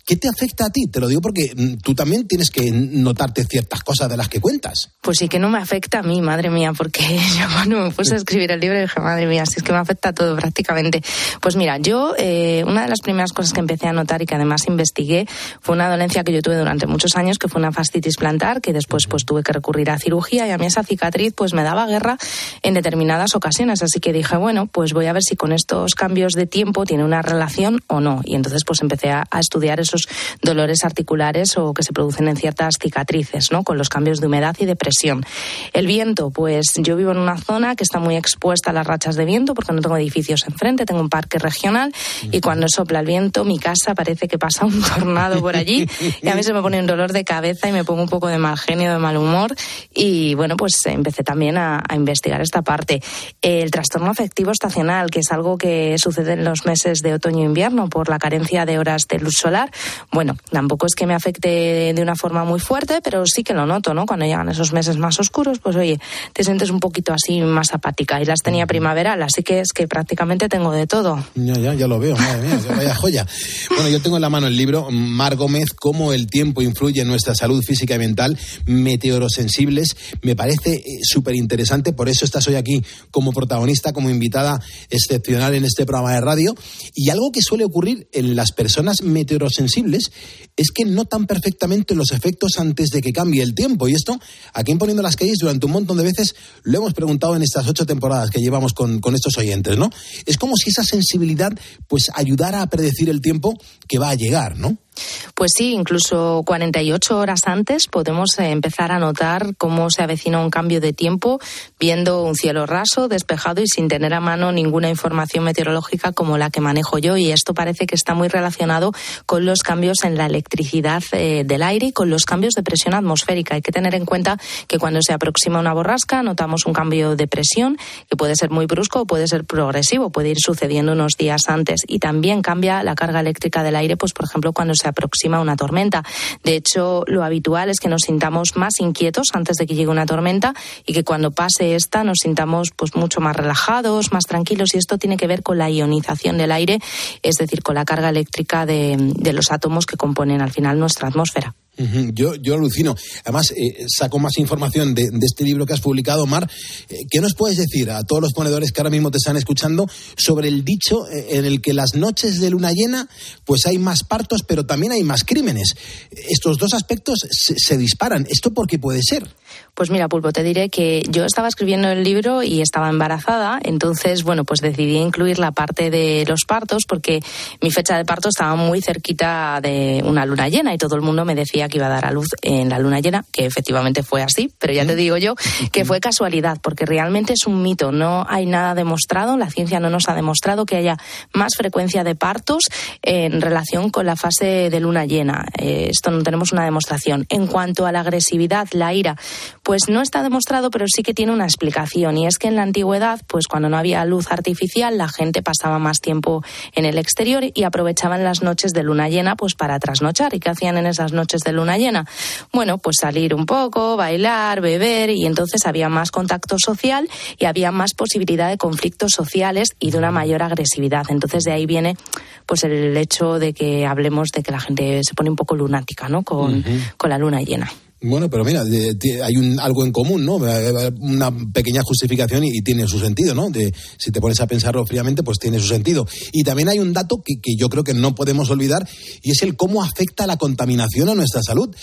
¿qué te afecta a ti? Te lo digo porque mm, tú también tienes que notarte ciertas cosas de las que cuentas. Pues sí que no me afecta a mí, madre mía, porque *laughs* yo cuando me puse a escribir el libro dije, madre mía, si es que me afecta a todo prácticamente. Pues mira, yo eh, una de las primeras cosas que empecé a notar y que además investigué fue una dolencia que yo tuve durante muchos años, que fue una fascitis plantar, que después pues tuve que recurrir a cirugía y a mí esa cicatriz pues me daba guerra en determinadas ocasiones. Así que dije, bueno, pues voy a ver si con estos cambios de tiempo tiene una relación o no. Y entonces pues empecé a, a estudiar esos dolores articulares o que se producen en ciertas cicatrices, ¿no? Con los cambios de humedad y de presión. El viento, pues yo vivo en una zona que está muy expuesta a las rachas de viento porque no tengo edificios enfrente, tengo un parque regional y cuando sopla el viento mi casa parece que pasa un *laughs* tornado por allí y a mí se me pone un dolor de cabeza y me pongo un poco de mal genio, de mal humor y bueno, pues empecé también a, a investigar esta parte. El trastorno afectivo estacional, que es algo que sucede en los meses de otoño e invierno por la carencia de horas de luz solar, bueno, tampoco es que me afecte de una forma muy fuerte, pero sí que lo noto, ¿no? Cuando llegan esos meses más oscuros, pues oye, te sientes un poquito así más apática. Y las tenía primaveral, así que es que prácticamente tengo de todo. Ya, ya, ya lo veo, madre mía, vaya joya. Bueno, yo tengo en la mano el libro Mar Gómez, cómo el tiempo influye en nuestra salud física y mental, meteorosensibles. Me parece eh, súper interesante, por eso estás hoy aquí como protagonista, como invitada excepcional en este programa de radio. Y algo que suele ocurrir en las personas meteorosensibles es que notan perfectamente los efectos antes de que cambie el tiempo. Y esto, aquí en Poniendo las Calles, durante un montón de veces lo hemos preguntado en estas ocho temporadas que llevamos con, con estos oyentes, ¿no? Es como si esa sensibilidad pues ayudara a predecir el tiempo que va a llegar, ¿no? Pues sí, incluso 48 horas antes podemos eh, empezar a notar cómo se avecina un cambio de tiempo viendo un cielo raso, despejado y sin tener a mano ninguna información meteorológica como la que manejo yo. Y esto parece que está muy relacionado con los cambios en la electricidad eh, del aire y con los cambios de presión atmosférica. Hay que tener en cuenta que cuando se aproxima una borrasca notamos un cambio de presión que puede ser muy brusco o puede ser progresivo, puede ir sucediendo unos días antes. Y también cambia la carga eléctrica del aire, pues por ejemplo cuando se aproxima una tormenta. De hecho, lo habitual es que nos sintamos más inquietos antes de que llegue una tormenta y que cuando pase esta nos sintamos pues mucho más relajados, más tranquilos y esto tiene que ver con la ionización del aire, es decir, con la carga eléctrica de, de los átomos que componen al final nuestra atmósfera. Yo, yo alucino. Además, eh, saco más información de, de este libro que has publicado, Mar. Eh, ¿Qué nos puedes decir a todos los ponedores que ahora mismo te están escuchando sobre el dicho eh, en el que las noches de luna llena, pues hay más partos, pero también hay más crímenes? Estos dos aspectos se, se disparan. ¿Esto por qué puede ser? Pues mira, Pulpo, te diré que yo estaba escribiendo el libro y estaba embarazada, entonces, bueno, pues decidí incluir la parte de los partos porque mi fecha de parto estaba muy cerquita de una luna llena y todo el mundo me decía que iba a dar a luz en la luna llena, que efectivamente fue así, pero ya te digo yo que fue casualidad, porque realmente es un mito, no hay nada demostrado, la ciencia no nos ha demostrado que haya más frecuencia de partos en relación con la fase de luna llena. Eh, esto no tenemos una demostración. En cuanto a la agresividad, la ira, pues no está demostrado, pero sí que tiene una explicación. Y es que en la antigüedad, pues cuando no había luz artificial, la gente pasaba más tiempo en el exterior y aprovechaban las noches de luna llena, pues para trasnochar. ¿Y qué hacían en esas noches de luna llena? Bueno, pues salir un poco, bailar, beber, y entonces había más contacto social y había más posibilidad de conflictos sociales y de una mayor agresividad. Entonces de ahí viene pues el hecho de que hablemos de que la gente se pone un poco lunática, ¿no? Con, con la luna llena. Bueno, pero mira, de- hay un, algo en común, ¿no? Eh, Una pequeña justificación y, y tiene su sentido, ¿no? De, si te pones a pensarlo fríamente, pues tiene su sentido. Y también hay un dato que, que yo creo que no podemos olvidar y es el cómo afecta la contaminación a nuestra salud.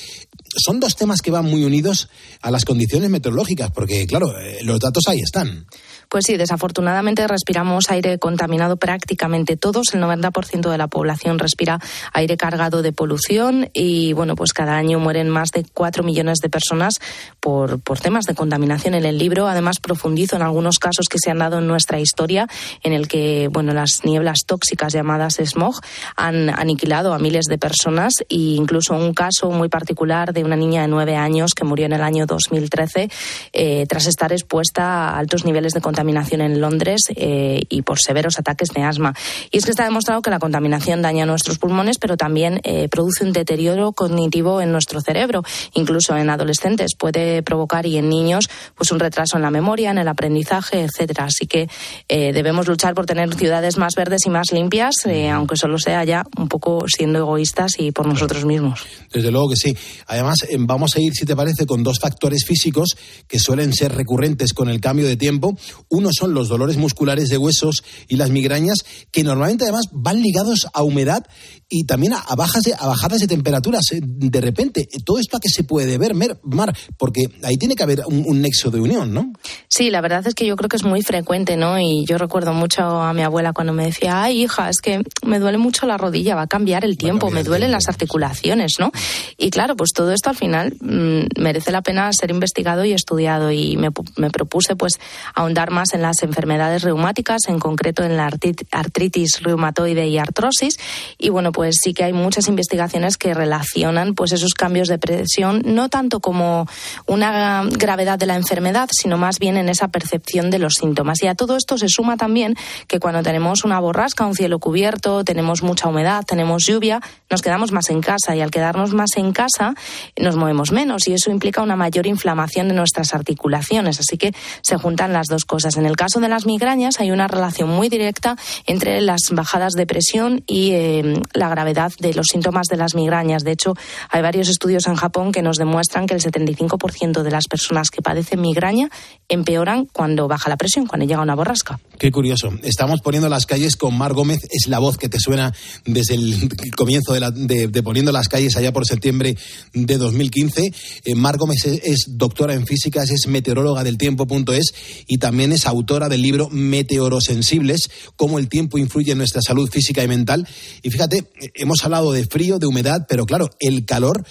Son dos temas que van muy unidos a las condiciones meteorológicas, porque claro, eh, los datos ahí están. Pues sí, desafortunadamente respiramos aire contaminado prácticamente todos. El 90% de la población respira aire cargado de polución y, bueno, pues cada año mueren más de 4 millones de personas por, por temas de contaminación en el libro. Además, profundizo en algunos casos que se han dado en nuestra historia en el que, bueno, las nieblas tóxicas llamadas smog han aniquilado a miles de personas e incluso un caso muy particular de una niña de 9 años que murió en el año 2013 eh, tras estar expuesta a altos niveles de contaminación contaminación en Londres eh, y por severos ataques de asma. Y es que está demostrado que la contaminación daña nuestros pulmones, pero también eh, produce un deterioro cognitivo en nuestro cerebro. Incluso en adolescentes puede provocar y en niños pues un retraso en la memoria, en el aprendizaje, etcétera. Así que eh, debemos luchar por tener ciudades más verdes y más limpias, aunque solo sea ya un poco siendo egoístas y por nosotros mismos. Desde luego que sí. Además, vamos a ir, si te parece, con dos factores físicos que suelen ser recurrentes con el cambio de tiempo. Uno son los dolores musculares de huesos y las migrañas, que normalmente además van ligados a humedad y también a, bajas de, a bajadas de temperaturas. eh, De repente, todo esto a qué se puede ver, Mar, porque ahí tiene que haber un, un nexo de unión, ¿no? Sí, la verdad es que yo creo que es muy frecuente, ¿no? Y yo recuerdo mucho a mi abuela cuando me decía, ay, hija, es que me duele mucho la rodilla, va a cambiar el tiempo, me duelen las articulaciones, ¿no? Y claro, pues todo esto al final mm, merece la pena ser investigado y estudiado. Y me, me propuse, pues, ahondar más en las enfermedades reumáticas, en concreto en la artritis reumatoide y artrosis. Y bueno, pues sí que hay muchas investigaciones que relacionan, pues, esos cambios de presión, no tanto como una gravedad de la enfermedad, sino más bien en esa percepción de los síntomas. Y a todo esto se suma también que cuando tenemos una borrasca, un cielo cubierto, tenemos mucha humedad, tenemos lluvia, nos quedamos más en casa y al quedarnos más en casa nos movemos menos y eso implica una mayor inflamación de nuestras articulaciones. Así que se juntan las dos cosas. En el caso de las migrañas hay una relación muy directa entre las bajadas de presión y eh, la gravedad de los síntomas de las migrañas. De hecho, hay varios estudios en Japón que nos demuestran que el 75% de las personas que padecen migraña empeoran cuando baja la presión, cuando llega una borrasca. Qué curioso. Estamos poniendo las calles con Mar Gómez. Es la voz que te suena desde el comienzo de, la- de- de Poniendo las calles allá por septiembre de 2015. Eh, Mar Gómez es, es doctora en físicas, es meteoróloga del tiempo.es y también es autora del libro Meteorosensibles, cómo el tiempo influye en nuestra salud física y mental. Y fíjate, hemos hablado de frío, de humedad, pero claro, el calor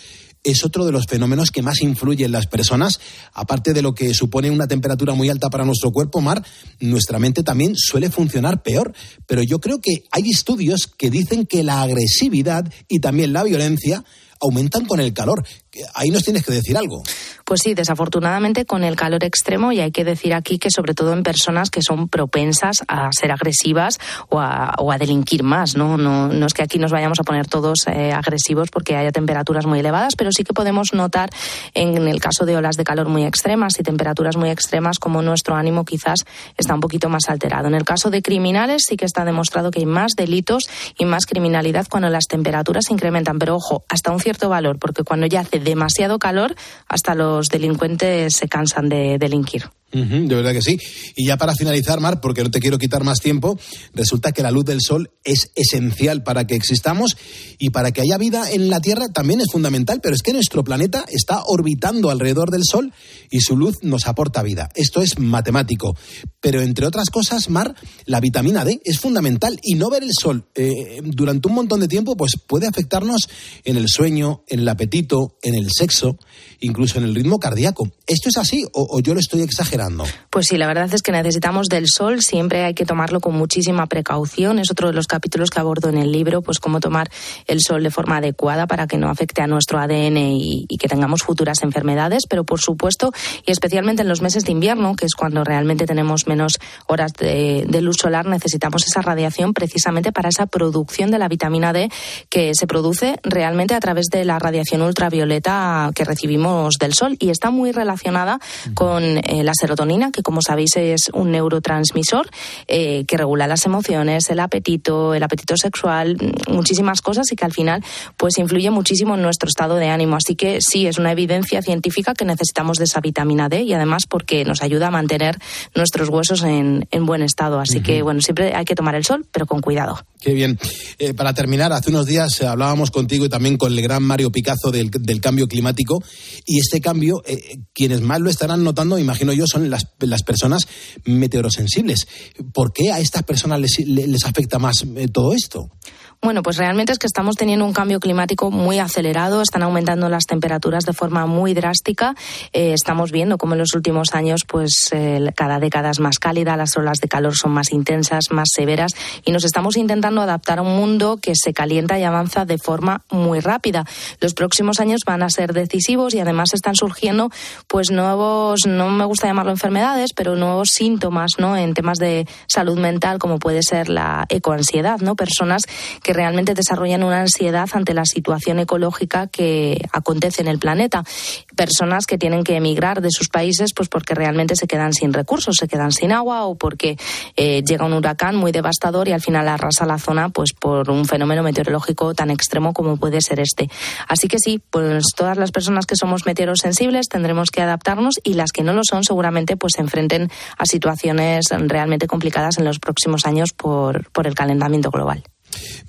es otro de los fenómenos que más influye en las personas. Aparte de lo que supone una temperatura muy alta para nuestro cuerpo, Mar, nuestra mente también suele funcionar peor. Pero yo creo que hay estudios que dicen que la agresividad y también la violencia aumentan con el calor. Ahí nos tienes que decir algo. Pues sí, desafortunadamente con el calor extremo y hay que decir aquí que sobre todo en personas que son propensas a ser agresivas o a, o a delinquir más, ¿no? ¿no? No es que aquí nos vayamos a poner todos eh, agresivos porque haya temperaturas muy elevadas, pero sí que podemos notar en el caso de olas de calor muy extremas y temperaturas muy extremas como nuestro ánimo quizás está un poquito más alterado. En el caso de criminales sí que está demostrado que hay más delitos y más criminalidad cuando las temperaturas se incrementan, pero ojo, hasta un cierto valor, porque cuando ya hace demasiado calor, hasta los delincuentes se cansan de delinquir. De verdad que sí. Y ya para finalizar, Mar, porque no te quiero quitar más tiempo, resulta que la luz del sol es esencial para que existamos y para que haya vida en la Tierra también es fundamental, pero es que nuestro planeta está orbitando alrededor del sol y su luz nos aporta vida. Esto es matemático. Pero entre otras cosas, Mar, la vitamina D es fundamental y no ver el sol eh, durante un montón de tiempo pues puede afectarnos en el sueño, en el apetito, en el sexo, incluso en el ritmo cardíaco. ¿Esto es así o, o yo lo estoy exagerando? Pues sí, la verdad es que necesitamos del sol, siempre hay que tomarlo con muchísima precaución. Es otro de los capítulos que abordo en el libro, pues cómo tomar el sol de forma adecuada para que no afecte a nuestro ADN y, que tengamos futuras enfermedades. Pero por supuesto, y especialmente en los meses de invierno, que es cuando realmente tenemos menos horas de, luz solar, necesitamos esa radiación precisamente para esa producción de la vitamina D que se produce realmente a través de la radiación ultravioleta que recibimos del sol y está muy relacionada con eh, la serotonina, que como sabéis es un neurotransmisor eh, que regula las emociones, el apetito, el apetito sexual, mm, muchísimas cosas y que al final pues influye muchísimo en nuestro estado de ánimo. Así que sí, es una evidencia científica que necesitamos de esa vitamina D y además porque nos ayuda a mantener nuestros huesos en, en buen estado. Así que bueno, siempre hay que tomar el sol, pero con cuidado. Qué bien. Eh, para terminar, hace unos días eh, hablábamos contigo y también con el gran Mario Picazo del, del cambio climático. Y este cambio, eh, quienes más lo estarán notando, imagino yo, son las, las personas meteorosensibles. ¿Por qué a estas personas les, les afecta más eh, todo esto? Bueno, pues realmente es que estamos teniendo un cambio climático muy acelerado, están aumentando las temperaturas de forma muy drástica. Eh, estamos viendo cómo en los últimos años, pues cada década es más cálida, las olas de calor son más intensas, más severas y nos estamos intentando adaptar a un mundo que se calienta y avanza de forma muy rápida. Los próximos años van a ser decisivos y además están surgiendo pues nuevos, no me gusta llamarlo enfermedades, pero nuevos síntomas, ¿no? En temas de salud mental como puede ser la ecoansiedad, ¿no? Personas que realmente desarrollan una ansiedad ante la situación ecológica que acontece en el planeta. Personas que tienen que emigrar de sus países pues porque realmente se quedan sin recursos, se quedan sin agua o porque eh, llega un huracán muy devastador y al final arrasa la zona pues por un fenómeno meteorológico tan extremo como puede ser este. Así que sí, pues todas las personas que somos meteorosensibles tendremos que adaptarnos y las que no lo son seguramente pues se enfrenten a situaciones realmente complicadas en los próximos años por el calentamiento global.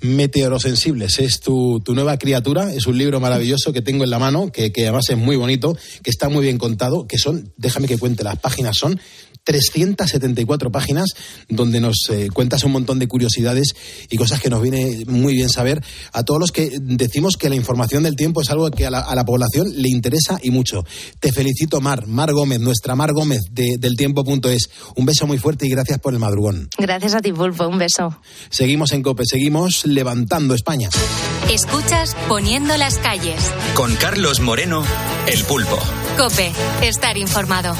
Meteorosensibles es tu, tu, nueva criatura, es un libro maravilloso que tengo en la mano, que, que además es muy bonito, que está muy bien contado, que son, déjame que cuente, las páginas son 374 páginas donde nos eh, cuentas un montón de curiosidades y cosas que nos viene muy bien saber a todos los que decimos que la información del tiempo es algo que a la, a la población le interesa y mucho. Te felicito, Mar, Mar Gómez, nuestra Mar Gómez de, del tiempo.es. Un beso muy fuerte y gracias por el madrugón. Gracias a ti, Pulpo, un beso. Seguimos en COPE, seguimos levantando España. Escuchas Poniendo las calles. Con Carlos Moreno, el pulpo. Cope, estar informado.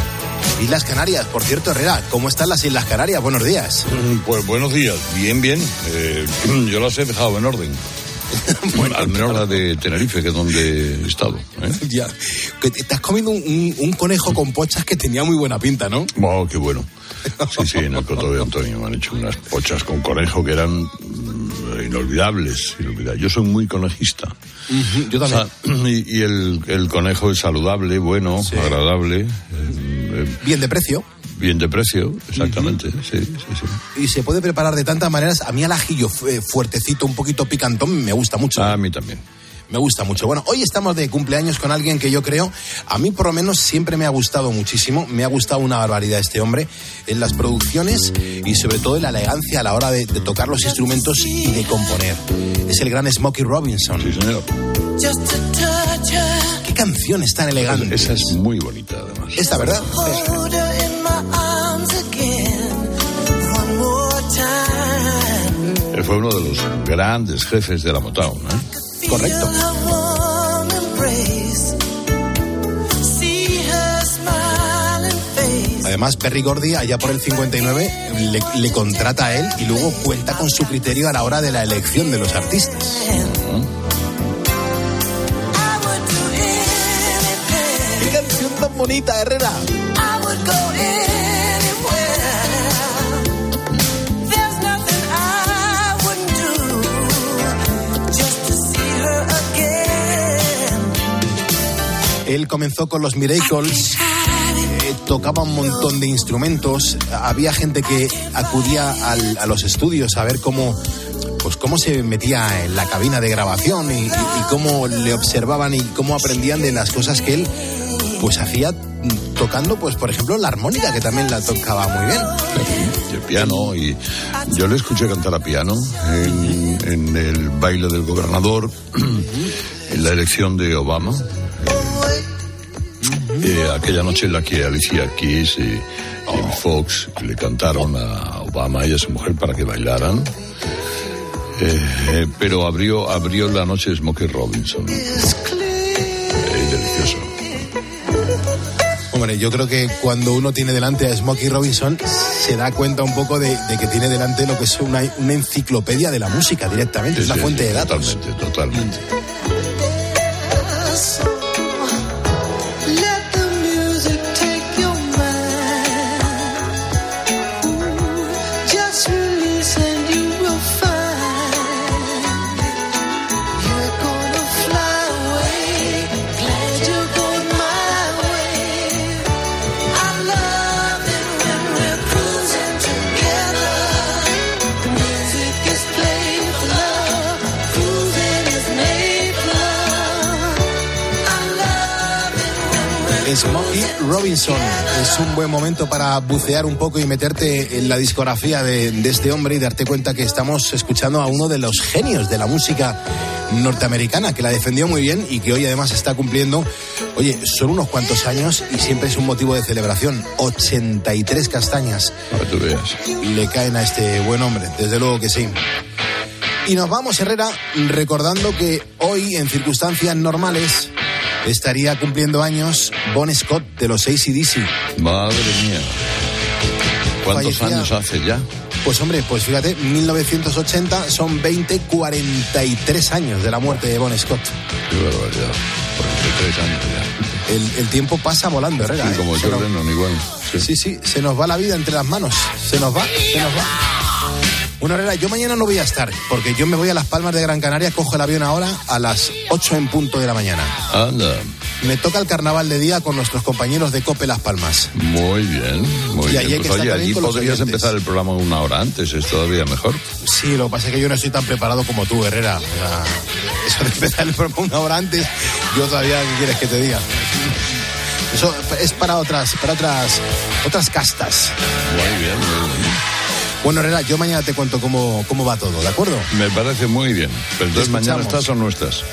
Islas Canarias, por cierto, Herrera, ¿cómo están las Islas Canarias? Buenos días. Pues buenos días, bien, bien. Eh, *clears throat* yo las he dejado en orden. *laughs* bueno, Al menos la de Tenerife, que es donde he estado. ¿eh? *laughs* Ya. Que te has comido un, un, un, conejo con pochas que tenía muy buena pinta, ¿no? Wow, qué bueno. Sí, sí, en el Coto de Antonio me han hecho unas pochas con conejo que eran inolvidables. inolvidables. Yo soy muy conejista. Uh -huh, yo también. O sea, y, y el, el, conejo es saludable, bueno, sí. agradable. Eh, bien de precio. Bien de precio, exactamente. Uh -huh. sí, sí, sí. Y se puede preparar de tantas maneras. A mí el ajillo fuertecito, un poquito picantón, me gusta mucho. A mí también me gusta mucho. Bueno, hoy estamos de cumpleaños con alguien que yo creo, a mí por lo menos siempre me ha gustado muchísimo, me ha gustado una barbaridad este hombre en las producciones y sobre todo en la elegancia a la hora de, de tocar los instrumentos y de componer. Es el gran Smokey Robinson. Sí, señor. Qué canción tan elegante. Esa es muy bonita, además. Esta, ¿verdad? Él fue uno de los grandes jefes de la Motown, ¿eh? Correcto. Además, Perry Gordy, allá por el 59, le, le, contrata a él y luego cuenta con su criterio a la hora de la elección de los artistas. ¡Qué canción tan bonita, Herrera! Él comenzó con los Miracles, eh, tocaba un montón de instrumentos, había gente que acudía a los estudios a ver cómo, pues cómo se metía en la cabina de grabación y, cómo le observaban y cómo aprendían de las cosas que él pues hacía tocando, pues por ejemplo, la armónica, que también la tocaba muy bien. El piano, y yo le escuché cantar a piano en el baile del gobernador, *clears throat* en la elección de Obama. Eh, aquella noche en la que Alicia Keys y Jim Fox le cantaron a Obama y a su mujer para que bailaran. Eh, pero abrió, abrió la noche Smokey Robinson. Eh, delicioso. Hombre, yo creo que cuando uno tiene delante a Smokey Robinson se da cuenta un poco de, de que tiene delante lo que es una, una, enciclopedia de la música directamente, sí, es la sí, fuente sí, de datos. Totalmente, totalmente. Robinson. Es un buen momento para bucear un poco y meterte en la discografía de, de este hombre y darte cuenta que estamos escuchando a uno de los genios de la música norteamericana, que la defendió muy bien y que hoy además está cumpliendo, oye, son unos cuantos años y siempre es un motivo de celebración. 83 castañas le caen a este buen hombre, desde luego que sí. Y nos vamos, Herrera, recordando que hoy, en circunstancias normales, estaría cumpliendo años Bon Scott de los ACDC. Madre mía. ¿Cuántos Fallecía- años hace ya? Pues hombre, pues fíjate, 1980 son 20, 43 años de la muerte de Bon Scott. Qué barbaridad. 43 años ya. El, el tiempo pasa volando, Herrera. Sí, ¿eh? como nos- Lennon, igual. Sí, sí, se nos va la vida entre las manos. Se nos va, se nos va. Bueno, Herrera, yo mañana no voy a estar, porque yo me voy a Las Palmas de Gran Canaria, cojo el avión ahora a las 8 en punto de la mañana. Anda. Me toca el carnaval de día con nuestros compañeros de Cope Las Palmas. Muy bien, muy Y bien. Pues oye, allí podrías empezar el programa una hora antes, es todavía mejor. Sí, lo que pasa es que yo no estoy tan preparado como tú, Herrera. *laughs* Eso de empezar el programa una hora antes, yo todavía, ¿qué quieres que te diga? Eso es para otras, para otras, otras castas. Muy bien, muy bien. Bueno, Herrera, yo mañana te cuento cómo, cómo va todo, ¿de acuerdo? Me parece muy bien. Pero entonces mañana estás o no estás.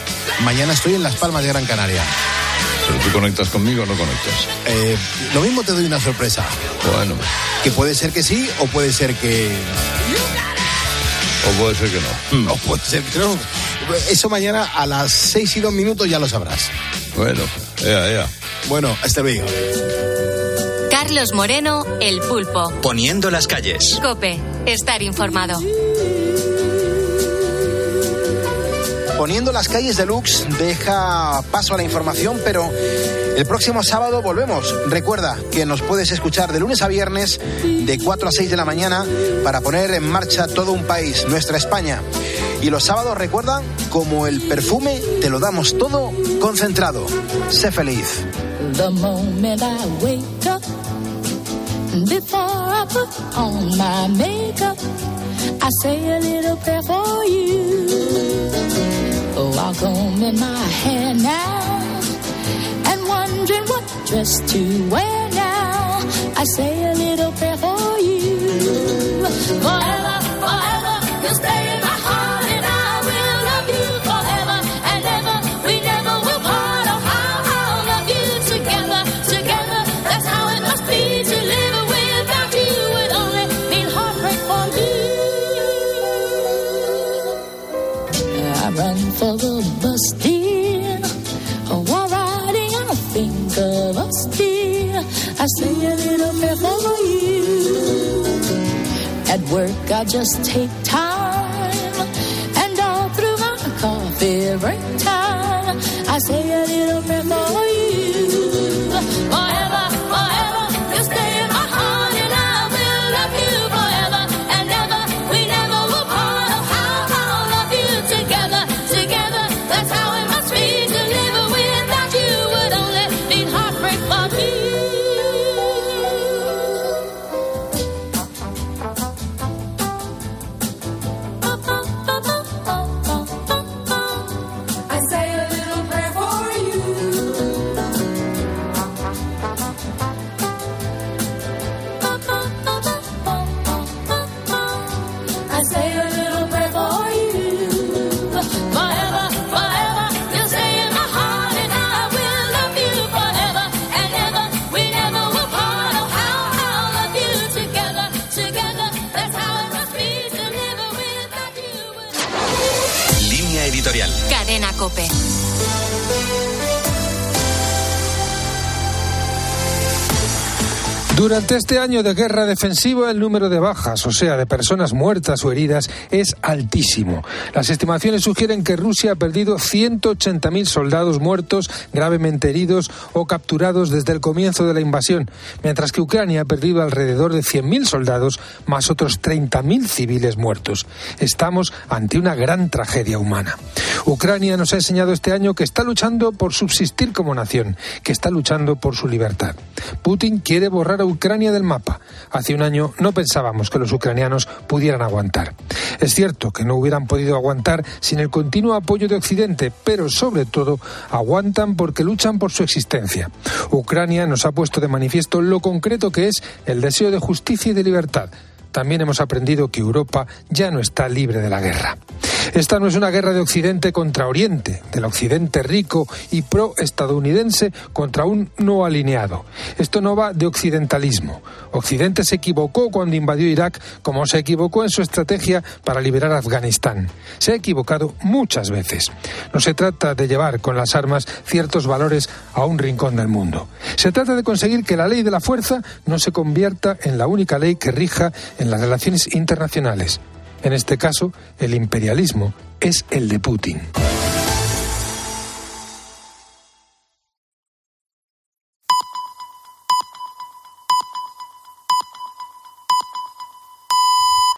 Mañana estoy en Las Palmas de Gran Canaria. Pero tú conectas conmigo o no conectas. Eh, lo mismo te doy una sorpresa. Bueno, Que puede ser que sí o puede ser que... o puede ser que no. O puede ser que no. Eso mañana a las 6 y 2 minutos ya lo sabrás. Bueno, ea, ea. Bueno, hasta luego. Carlos Moreno, El Pulpo. Poniendo las calles. Cope, estar informado. Poniendo las calles deluxe deja paso a la información, pero el próximo sábado volvemos. Recuerda que nos puedes escuchar de lunes a viernes de 4 a 6 de la mañana para poner en marcha todo un país, nuestra España. Y los sábados, recuerda, como el perfume, te lo damos todo concentrado. Sé feliz. The moment I wake up, before I put on my makeup, I say a little prayer for you. Oh, I'll comb in my hair now, and wondering what dress to wear now. I say a little prayer for you. Forever, forever, you'll stay bus, dear. Oh, riding, I think of us, dear. I say a little prayer for you. At work, I just take time. And all through my coffee break time, I say a little prayer for you. Cadena Cope. Durante este año de guerra defensiva, el número de bajas, o sea, de personas muertas o heridas, es altísimo. Las estimaciones sugieren que Rusia ha perdido 180.000 soldados muertos, gravemente heridos o capturados desde el comienzo de la invasión, mientras que Ucrania ha perdido alrededor de 100.000 soldados, más otros 30.000 civiles muertos. Estamos ante una gran tragedia humana. Ucrania nos ha enseñado este año que está luchando por subsistir como nación, que está luchando por su libertad. Putin quiere borrar a Ucrania del mapa. Hace un año no pensábamos que los ucranianos pudieran aguantar. Es cierto que no hubieran podido aguantar sin el continuo apoyo de Occidente, pero sobre todo aguantan porque luchan por su existencia. Ucrania nos ha puesto de manifiesto lo concreto que es el deseo de justicia y de libertad también hemos aprendido que Europa ya no está libre de la guerra. Esta no es una guerra de Occidente contra Oriente, del Occidente rico y pro-estadounidense contra un no alineado. Esto no va de occidentalismo. Occidente se equivocó cuando invadió Irak, como se equivocó en su estrategia para liberar Afganistán. Se ha equivocado muchas veces. No se trata de llevar con las armas ciertos valores a un rincón del mundo. Se trata de conseguir que la ley de la fuerza no se convierta en la única ley que rija en las relaciones internacionales. En este caso, el imperialismo es el de Putin.